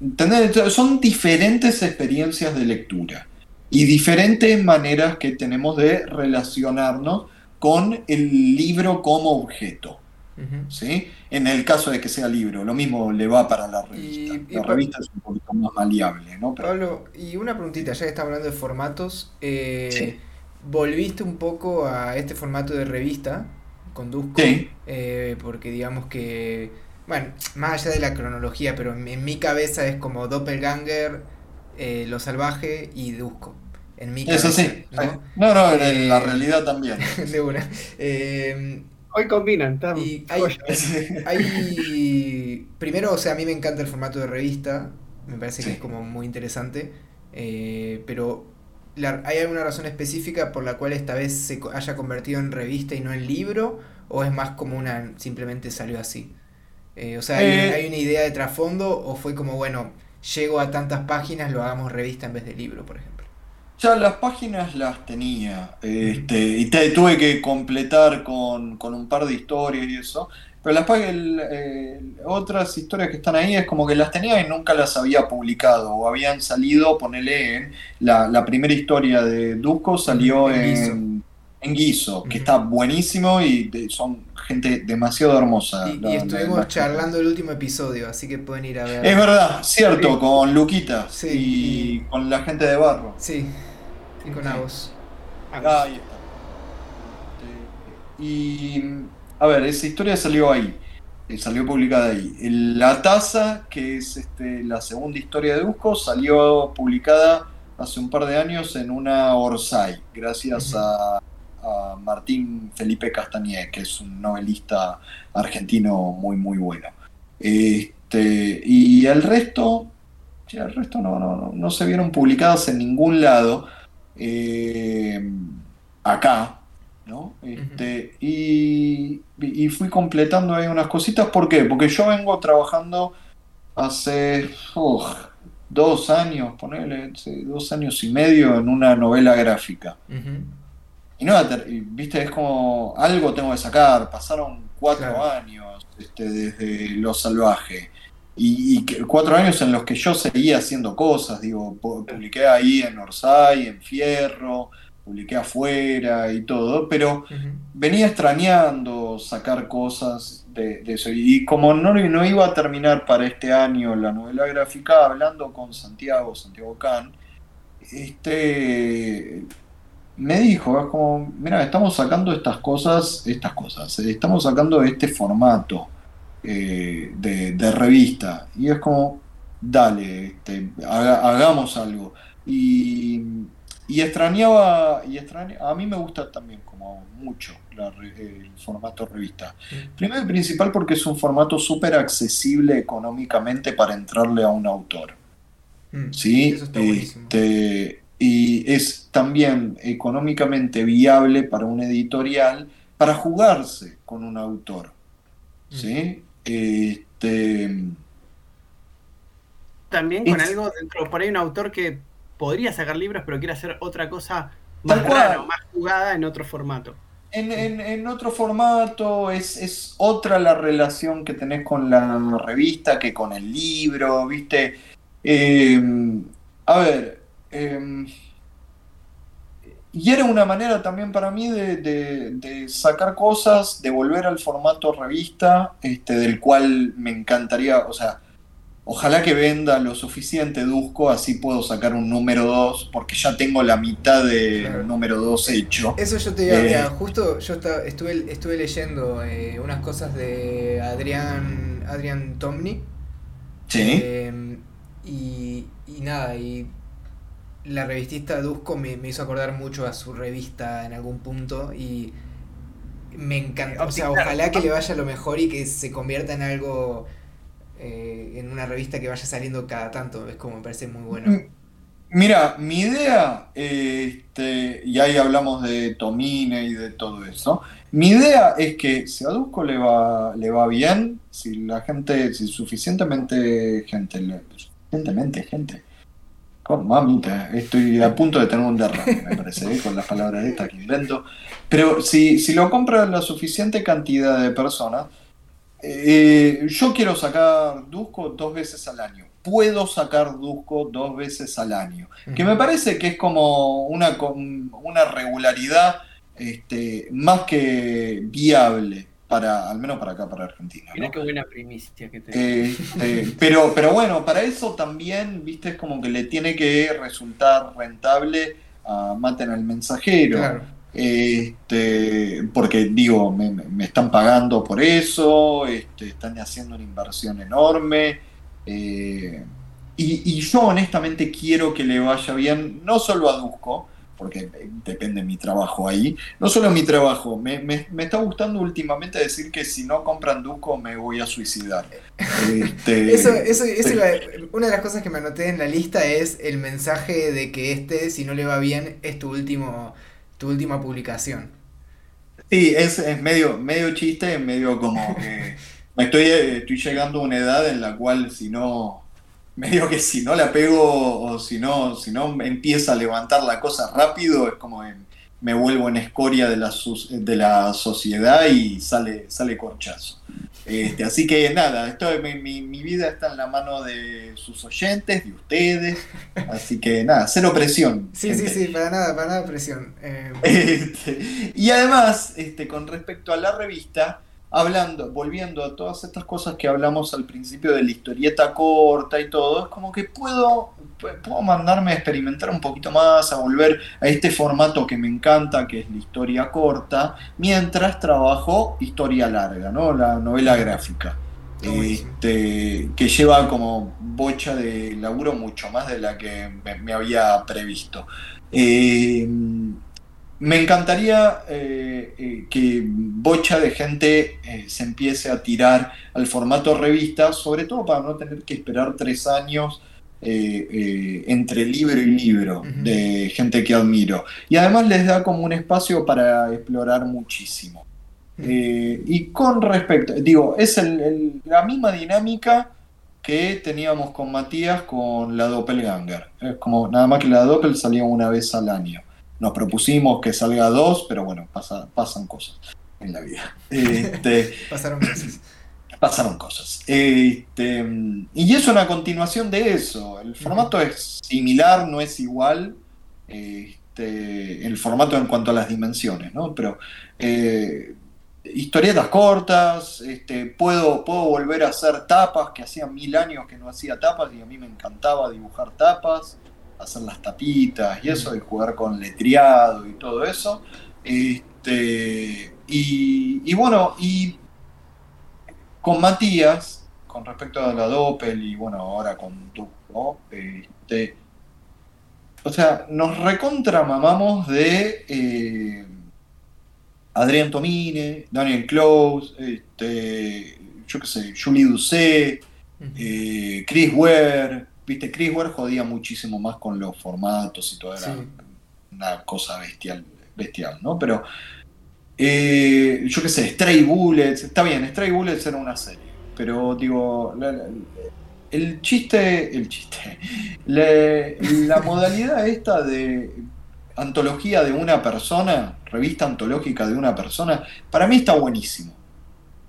S3: ¿entendés? Son diferentes experiencias de lectura y diferentes maneras que tenemos de relacionarnos con el libro como objeto. ¿sí? En el caso de que sea libro, lo mismo le va para la revista.
S2: Y-
S3: la revista es un poquito más maleable, ¿no? Pero-
S2: Pablo, y una preguntita, ya que estamos hablando de formatos, eh,
S3: Sí.
S2: ¿volviste un poco a este formato de revista con Dusko?
S3: Sí.
S2: Eh, porque digamos que, bueno, más allá de la cronología, pero en, en mi cabeza es como Doppelganger, eh, Lo Salvaje y Dusko. En mi
S3: Eso
S2: cabeza,
S3: sí.
S2: ¿no?
S3: No, no, en
S2: Eh,
S3: la realidad también.
S2: de una. Eh,
S1: Hoy combinan,
S2: y hay, hay- primero, o sea, a mí me encanta el formato de revista, me parece que es como muy interesante, eh, pero ¿hay alguna razón específica por la cual esta vez se haya convertido en revista y no en libro? ¿O es más como una, simplemente salió así? Eh, o sea, eh. ¿hay, una idea de trasfondo o fue como, bueno, llego a tantas páginas, lo hagamos revista en vez de libro, por ejemplo?
S3: Ya las páginas las tenía, este, y tuve que completar con, con un par de historias y eso. Pero las eh, otras historias que están ahí es como que las tenía y nunca las había publicado. O habían salido, ponele en. La, primera historia de Dusko salió en, en Guiso, que está buenísimo y son gente demasiado hermosa.
S2: Y, estuvimos charlando el último episodio, así que pueden ir a ver.
S3: Es verdad, cierto, con Luquita y con la gente de Barro.
S2: Sí, y con Agos.
S3: Ahí está. Y a ver, esa historia salió ahí. Eh, salió publicada ahí. La taza, que es este, la segunda historia de Dusko, salió publicada hace un par de años en una Orsay, gracias a, Martín Felipe Castañé, que es un novelista argentino muy, muy bueno. Este, y el resto, el resto no, no, se vieron publicadas en ningún lado. Eh, acá, ¿no? Este, y, fui completando ahí unas cositas. ¿Por qué? Porque yo vengo trabajando hace dos años, ponele, dos años y medio en una novela gráfica. Y no, viste, es como algo tengo que sacar. Pasaron cuatro años este, desde Lo Salvaje. Y, cuatro años en los que yo seguía haciendo cosas, digo, publiqué ahí en Orsay, en Fierro, publiqué afuera y todo, pero venía extrañando sacar cosas de, eso. Y como no, no, iba a terminar para este año la novela gráfica, hablando con Santiago, Santiago Can, este, me dijo, es como, mira, estamos sacando estas cosas, estas cosas, estamos sacando este formato eh, de, revista. Y es como, dale, este, hagamos algo. Y y extrañaba, y a mí me gusta también como mucho el formato revista. Primero y principal porque es un formato súper accesible económicamente para entrarle a un autor. Mm, ¿Sí? Este, y es también económicamente viable para un editorial para jugarse con un autor. ¿Sí? Este,
S1: también con algo dentro, por ahí un autor que podría sacar libros, pero quiere hacer otra cosa más más jugada en otro formato.
S3: En, otro formato es, otra la relación que tenés con la revista que con el libro, ¿viste? Em, a ver, em, y era una manera también para mí de, de, sacar cosas, de volver al formato revista, este, del cual me encantaría, o sea, Ojalá que venda lo suficiente Dusko, así puedo sacar un número 2, porque ya tengo la mitad del número 2 hecho.
S2: Eso yo te digo, eh, justo yo estuve, estuve leyendo eh, unas cosas de Adrián, Adrián Tomny.
S3: Sí.
S2: Em, y, nada, y la revistista Dusko me, hizo acordar mucho a su revista en algún punto y me encanta. O sea, ojalá que le vaya lo mejor y que se convierta en algo eh, en una revista que vaya saliendo cada tanto. Es como me parece muy bueno. Mm,
S3: mira, mi idea, este, y ahí hablamos de Tomine y de todo eso. Mi idea es que si a Dusko le va, le va bien, si la gente, si suficientemente gente, suficientemente gente. Con mamita, estoy a punto de tener un derrame, me parece, ¿eh? con las palabras de esta que invento. Pero si, si lo compra la suficiente cantidad de personas, eh, yo quiero sacar Dusko dos veces al año. Puedo sacar Dusko dos veces al año. Que me parece que es como una, una regularidad este, más que viable. Para, al menos para acá, para Argentina.
S1: Mira qué buena primicia que
S3: este, pero, pero bueno, para eso también, viste, es como que le tiene que resultar rentable a Maten al mensajero. Claro. Este, porque digo, me, están pagando por eso, este, están haciendo una inversión enorme. Eh, y, yo honestamente quiero que le vaya bien, no solo a Dusko, porque depende de mi trabajo ahí. No solo mi trabajo, me, me, me, está gustando últimamente decir que si no compran Duco me voy a suicidar.
S2: Este, eso, eso, eso una de las cosas que me anoté en la lista es el mensaje de que este, si no le va bien, es tu, último, tu última publicación.
S3: Sí, es, es medio, medio chiste, medio como que me estoy, estoy llegando a una edad en la cual si no medio que si no la pego o si no, si no empieza a levantar la cosa rápido, es como me vuelvo en escoria de la, de la sociedad y sale, sale corchazo. Este, así que nada, esto, mi, mi, vida está en la mano de sus oyentes, de ustedes. Así que nada, cero presión.
S2: Sí, sí, sí, para nada, para nada presión.
S3: Eh, este, y además, este, con respecto a la revista, hablando, volviendo a todas estas cosas que hablamos al principio de la historieta corta y todo, es como que puedo, puedo mandarme a experimentar un poquito más, a volver a este formato que me encanta, que es la historia corta, mientras trabajo historia larga, ¿no? La novela gráfica. Este, que lleva como bocha de laburo mucho más de la que me, había previsto. Eh, me encantaría eh, eh, que bocha de gente eh, se empiece a tirar al formato revista, sobre todo para no tener que esperar tres años entre libro y libro de gente que admiro. Y además les da como un espacio para explorar muchísimo. y con respecto, digo, es la misma dinámica que teníamos con Matías con la Doppelganger. Es como nada más que la Doppel salía una vez al año. Nos propusimos que salga dos, pero bueno, pasan cosas en la vida. Este,
S2: pasaron cosas.
S3: Pasaron cosas. Este, y es una continuación de eso. El formato es similar, no es igual. Este, el formato en cuanto a las dimensiones, ¿no? Pero eh, historietas cortas, este, puedo, puedo volver a hacer tapas, que hacía mil años que no hacía tapas y a mí me encantaba dibujar tapas hacer las tapitas y eso, y jugar con letreado y todo eso. Este, y, bueno, y con Matías, con respecto a la Doppel y bueno, ahora con tú, este, o sea, nos recontramamamos de eh, Adrián Tomine, Daniel Close, este, yo qué sé, Julie Doucet, eh, Chris Ware, Viste, Chris Ware jodía muchísimo más con los formatos y todo, era una cosa bestial, bestial, ¿no? Pero, eh, yo qué sé, Stray Bullets, está bien, Stray Bullets era una serie, pero digo, el chiste, el chiste, la modalidad esta de antología de una persona, revista antológica de una persona, para mí está buenísimo.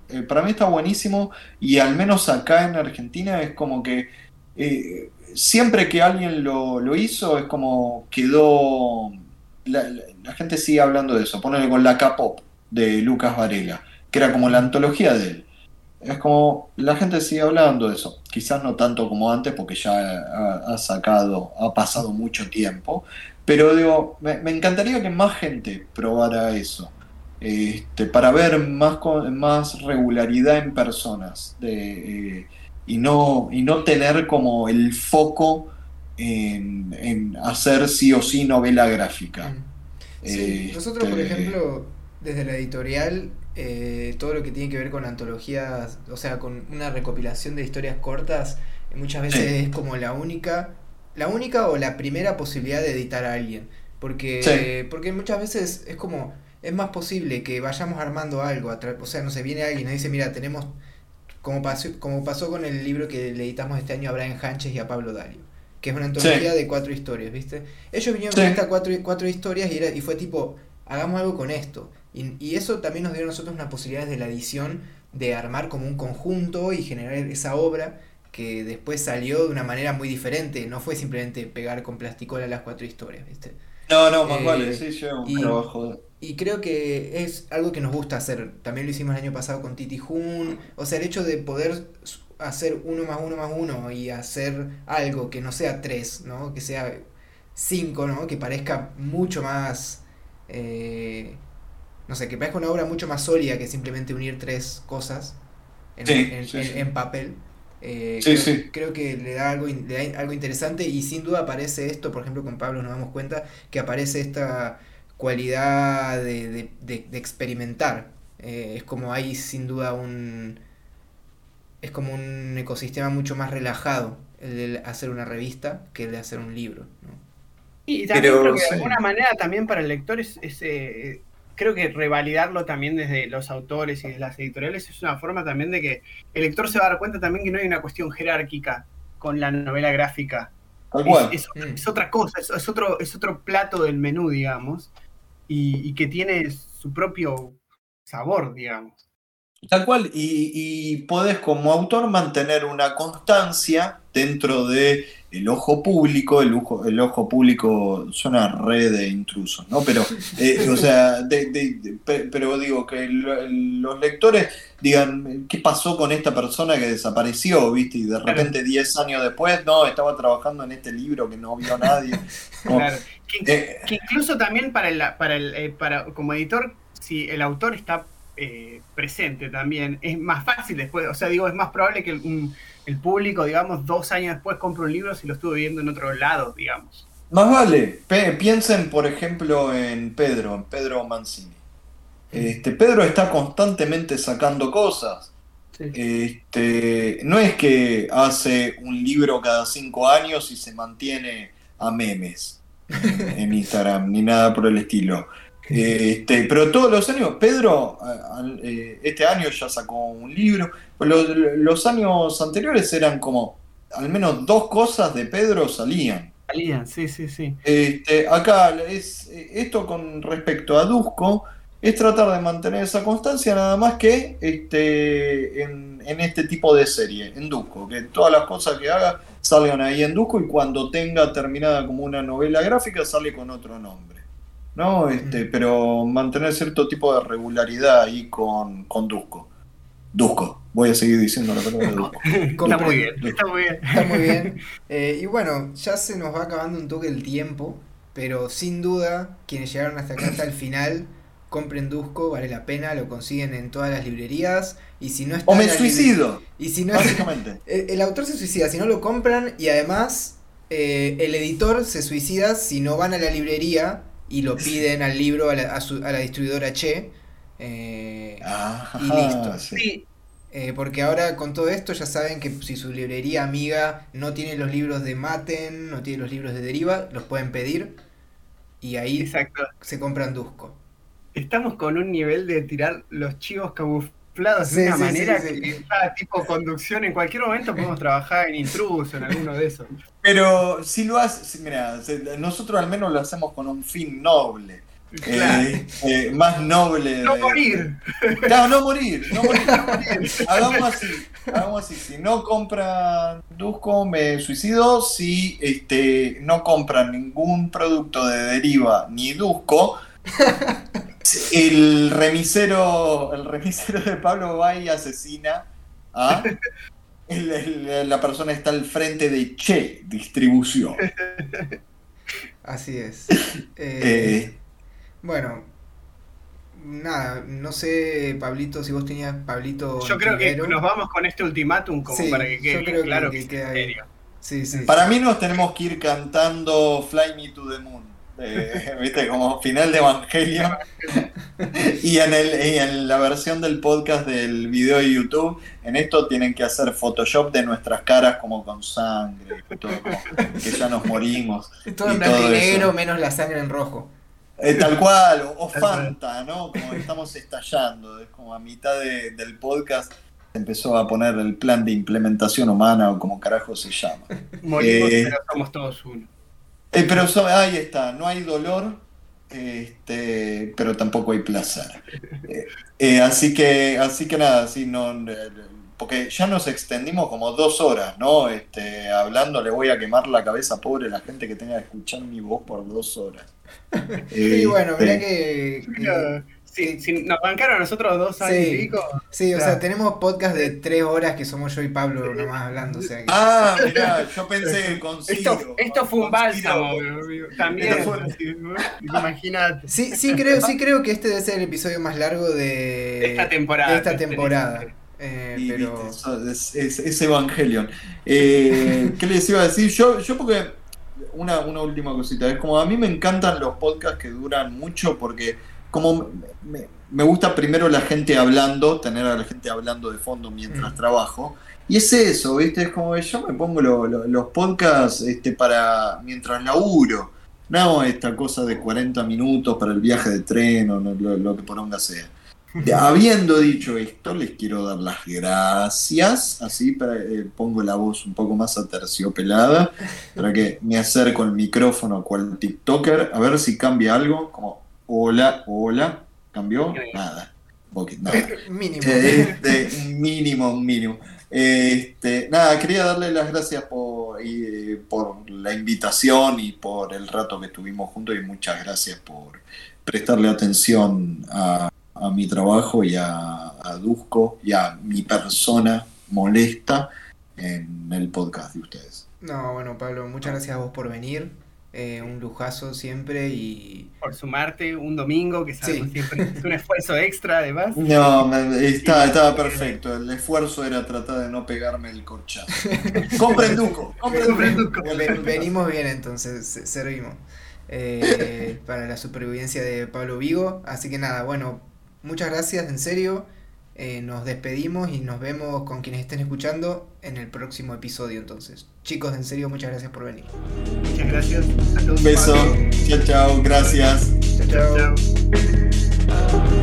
S3: Eh, para mí está buenísimo y al menos acá en Argentina es como que eh, siempre que alguien lo, hizo, es como quedó. La, gente sigue hablando de eso. Ponele con la K-pop de Lucas Varela, que era como la antología de él. Es como la gente sigue hablando de eso. Quizás no tanto como antes, porque ya ha, sacado, ha pasado mucho tiempo. Pero digo, me, encantaría que más gente probara eso. Este, para ver más, más regularidad en personas. De, eh, y no, y no tener como el foco en, hacer sí o sí novela gráfica.
S2: Sí, nosotros, por este, ejemplo, desde la editorial, eh, todo lo que tiene que ver con antologías, o sea, con una recopilación de historias cortas, muchas veces es como la única, la única o la primera posibilidad de editar a alguien. Porque, porque muchas veces es como, es más posible que vayamos armando algo, o sea, no sé, viene alguien y nos dice, mira, tenemos como pasó, como pasó con el libro que le editamos este año a Brian Hanches y a Pablo Dario, que es una antología de cuatro historias, ¿viste? Ellos vinieron con estas cuatro, cuatro historias y, era, y fue tipo, hagamos algo con esto. Y, eso también nos dio a nosotros una posibilidad de la edición de armar como un conjunto y generar esa obra que después salió de una manera muy diferente, no fue simplemente pegar con plasticola las cuatro historias, ¿viste?
S3: No, no, más vale, sí, yo un trabajo
S2: y creo que es algo que nos gusta hacer. También lo hicimos el año pasado con Titi Jun. O sea, el hecho de poder hacer uno más uno más uno y hacer algo que no sea tres, ¿no? Que sea cinco, ¿no? Que parezca mucho más... Eh, no sé, que parezca una obra mucho más sólida que simplemente unir tres cosas en, en, papel. Eh,
S3: Sí,
S2: creo, creo que le da, algo, le da algo interesante y sin duda aparece esto, por ejemplo con Pablo nos damos cuenta que aparece esta cualidad de, de- de- de experimentar. Eh, es como hay sin duda un... Es como un ecosistema mucho más relajado el de hacer una revista que el de hacer un libro. ¿no?
S1: Y también
S3: Pero,
S1: creo que de
S3: sí.
S1: alguna manera también para el lector es, es, eh, creo que revalidarlo también desde los autores y de las editoriales es una forma también de que el lector se va a dar cuenta también que no hay una cuestión jerárquica con la novela gráfica. Es,
S2: Mm.
S1: es otra cosa, es, es otro, es otro plato del menú, digamos, y, que tiene su propio sabor, digamos.
S3: Tal cual, y, y podés como autor mantener una constancia dentro de el ojo público, el ojo, el ojo público suena red de intrusos, ¿no? Pero, eh, o sea, de- de- de- pe- pero digo que lo- los lectores digan, ¿qué pasó con esta persona que desapareció, viste? Y de repente 10 años después, no, estaba trabajando en este libro que no vio nadie. Como,
S1: Claro. Que,
S3: eh,
S1: que incluso también para el, para el eh, para como editor, si el autor está eh, presente también, es más fácil después, o sea, digo, es más probable que el, un- el público, digamos, dos años después compre un libro si lo estuvo viendo en otro lado, digamos.
S3: Más vale, Pe- piensen por ejemplo en Pedro, en Pedro Mancini. Este, Pedro está constantemente sacando cosas. Este, no es que hace un libro cada cinco años y se mantiene a memes en Instagram, ni nada por el estilo. Este, pero todos los años, Pedro, al- eh, este año ya sacó un libro. Pues los, los años anteriores eran como, al menos dos cosas de Pedro salían.
S1: Salían, sí, sí, sí.
S3: Este, acá es esto con respecto a Dusko es tratar de mantener esa constancia nada más que este, en, en este tipo de serie, en Dusko, que todas las cosas que haga salgan ahí en Dusko y cuando tenga terminada como una novela gráfica sale con otro nombre. ¿No? Este, pero mantener cierto tipo de regularidad ahí con, con Dusko. Dusko, voy a seguir diciendo la palabra Dusko.
S1: Está muy bien, está muy bien.
S2: Está muy bien. Eh, y bueno, ya se nos va acabando un toque el tiempo, pero sin duda, quienes llegaron hasta acá hasta el final, compren Dusko, vale la pena, lo consiguen en todas las librerías. Y si no está
S3: O me suicido,
S2: Y si no es-
S3: básicamente.
S2: el, el autor se suicida si no lo compran y además eh, el editor se suicida si no van a la librería y lo piden al libro a la, a su- a la distribuidora Che. eh,
S3: Ah,
S2: Y listo.
S3: sí.
S2: Eh, porque ahora con todo esto ya saben que si su librería amiga no tiene los libros de Maten, no tiene los libros de Deriva, los pueden pedir y ahí
S1: exacto.
S2: se compran Dusko.
S1: Estamos con un nivel de tirar los chivos camuflados
S2: Sí,
S1: de una
S2: sí,
S1: manera
S2: sí, sí.
S1: que está tipo conducción. En cualquier momento podemos trabajar en intruso, en alguno de esos.
S3: Pero si lo haces, mira, nosotros al menos lo hacemos con un fin noble.
S1: Claro.
S3: eh, eh, más noble.
S1: no
S3: de-
S1: morir.
S3: Claro, no morir, no morir, no morir. Hagamos así, hagamos así. Si no compran Dusko, me suicido. Si este, no compran ningún producto de deriva ni Dusko, el remisero, el remisero de Pablo va y asesina a el- el- la persona que está al frente de Che Distribución.
S2: Así es. Eh,
S3: Eh,
S2: Bueno, nada, no sé, Pablito, si vos tenías Pablito.
S1: Yo creo que nos vamos con este ultimátum como
S2: Sí,
S1: para que
S2: yo
S1: quede
S2: creo que-
S1: claro
S2: que
S1: que, serio.
S2: Sí, sí.
S3: Para mí nos tenemos que ir cantando Fly Me to the Moon. Eh, ¿Viste? Como final de Evangelion. Y en, el, y en la versión del podcast del video de YouTube, en esto tienen que hacer Photoshop de nuestras caras como con sangre, y todo, como que ya nos morimos.
S2: Todo en
S3: y
S2: blanco y negro, menos la sangre en rojo.
S3: Eh, tal cual, o, o. Fanta, ¿no? Como estamos estallando, es como a mitad de- del podcast se empezó a poner el plan de implementación humana o como carajo se llama.
S1: Morimos,
S3: Eh,
S1: pero somos todos uno.
S3: Eh, pero so- ahí está, no hay dolor, este, pero tampoco hay placer. Eh, eh, así que, así que nada, sí, no, porque ya nos extendimos como dos horas, ¿no? Este, hablando, le voy a quemar la cabeza pobre a la gente que tenga que escuchar mi voz por dos horas.
S2: Sí, bueno, mirá
S3: Este,
S2: que. que-
S1: Sí, nos bancaron a nosotros dos años
S2: Sí.
S1: y pico.
S2: Sí, o
S1: Claro.
S2: sea, tenemos podcast de tres horas que somos yo y Pablo nomás hablando. O sea que-
S3: Ah, mirá, yo pensé con
S1: Esto, esto fue un bálsamo, también. Imagínate.
S2: Sí, sí creo, sí creo que este debe ser el episodio más largo de,
S1: De esta temporada.
S2: de esta temporada. Eh,
S3: Y,
S2: pero...
S3: viste, eso es, es- es Evangelion. Eh, ¿Qué les iba a decir? Yo, yo porque, una, una última cosita, es como a mí me encantan los podcasts que duran mucho porque como me, gusta primero la gente hablando, tener a la gente hablando de fondo mientras
S2: Mm.
S3: trabajo. Y es eso, ¿viste? Es como que yo me pongo lo- lo- los podcasts este, para mientras laburo. No esta cosa de 40 minutos para el viaje de tren o lo, lo- que poronga sea. Habiendo dicho esto, les quiero dar las gracias, así para, eh, pongo la voz un poco más aterciopelada, para que me acerco al micrófono cual TikToker, a ver si cambia algo, como hola, hola, ¿cambió? Nada, porque nada.
S2: Mínimo.
S3: Este, un mínimo, mínimo. Este, nada, quería darle las gracias por, y, por la invitación y por el rato que estuvimos juntos y muchas gracias por prestarle atención a, a mi trabajo y a, a Dusko y a mi persona molesta en el podcast de ustedes.
S2: No, bueno, Pablo, muchas gracias a vos por venir. Eh, un lujazo siempre y...
S1: Por sumarte un domingo, que sabemos
S2: Sí.
S1: siempre es un esfuerzo extra además.
S3: No, me- está- estaba perfecto. El esfuerzo era tratar de no pegarme el corchazo.
S1: Compren
S3: Dusko.
S2: Ven- venimos bien entonces, se- servimos eh, para la supervivencia de Pablo Vigo. Así que nada, bueno, muchas gracias, en serio. Eh, nos despedimos y nos vemos con quienes estén escuchando en el próximo episodio entonces. Chicos, en serio, muchas gracias por venir.
S1: Muchas gracias a todos.
S3: Un beso. Chao, chao. Gracias.
S2: Chao, chao.
S1: Chao.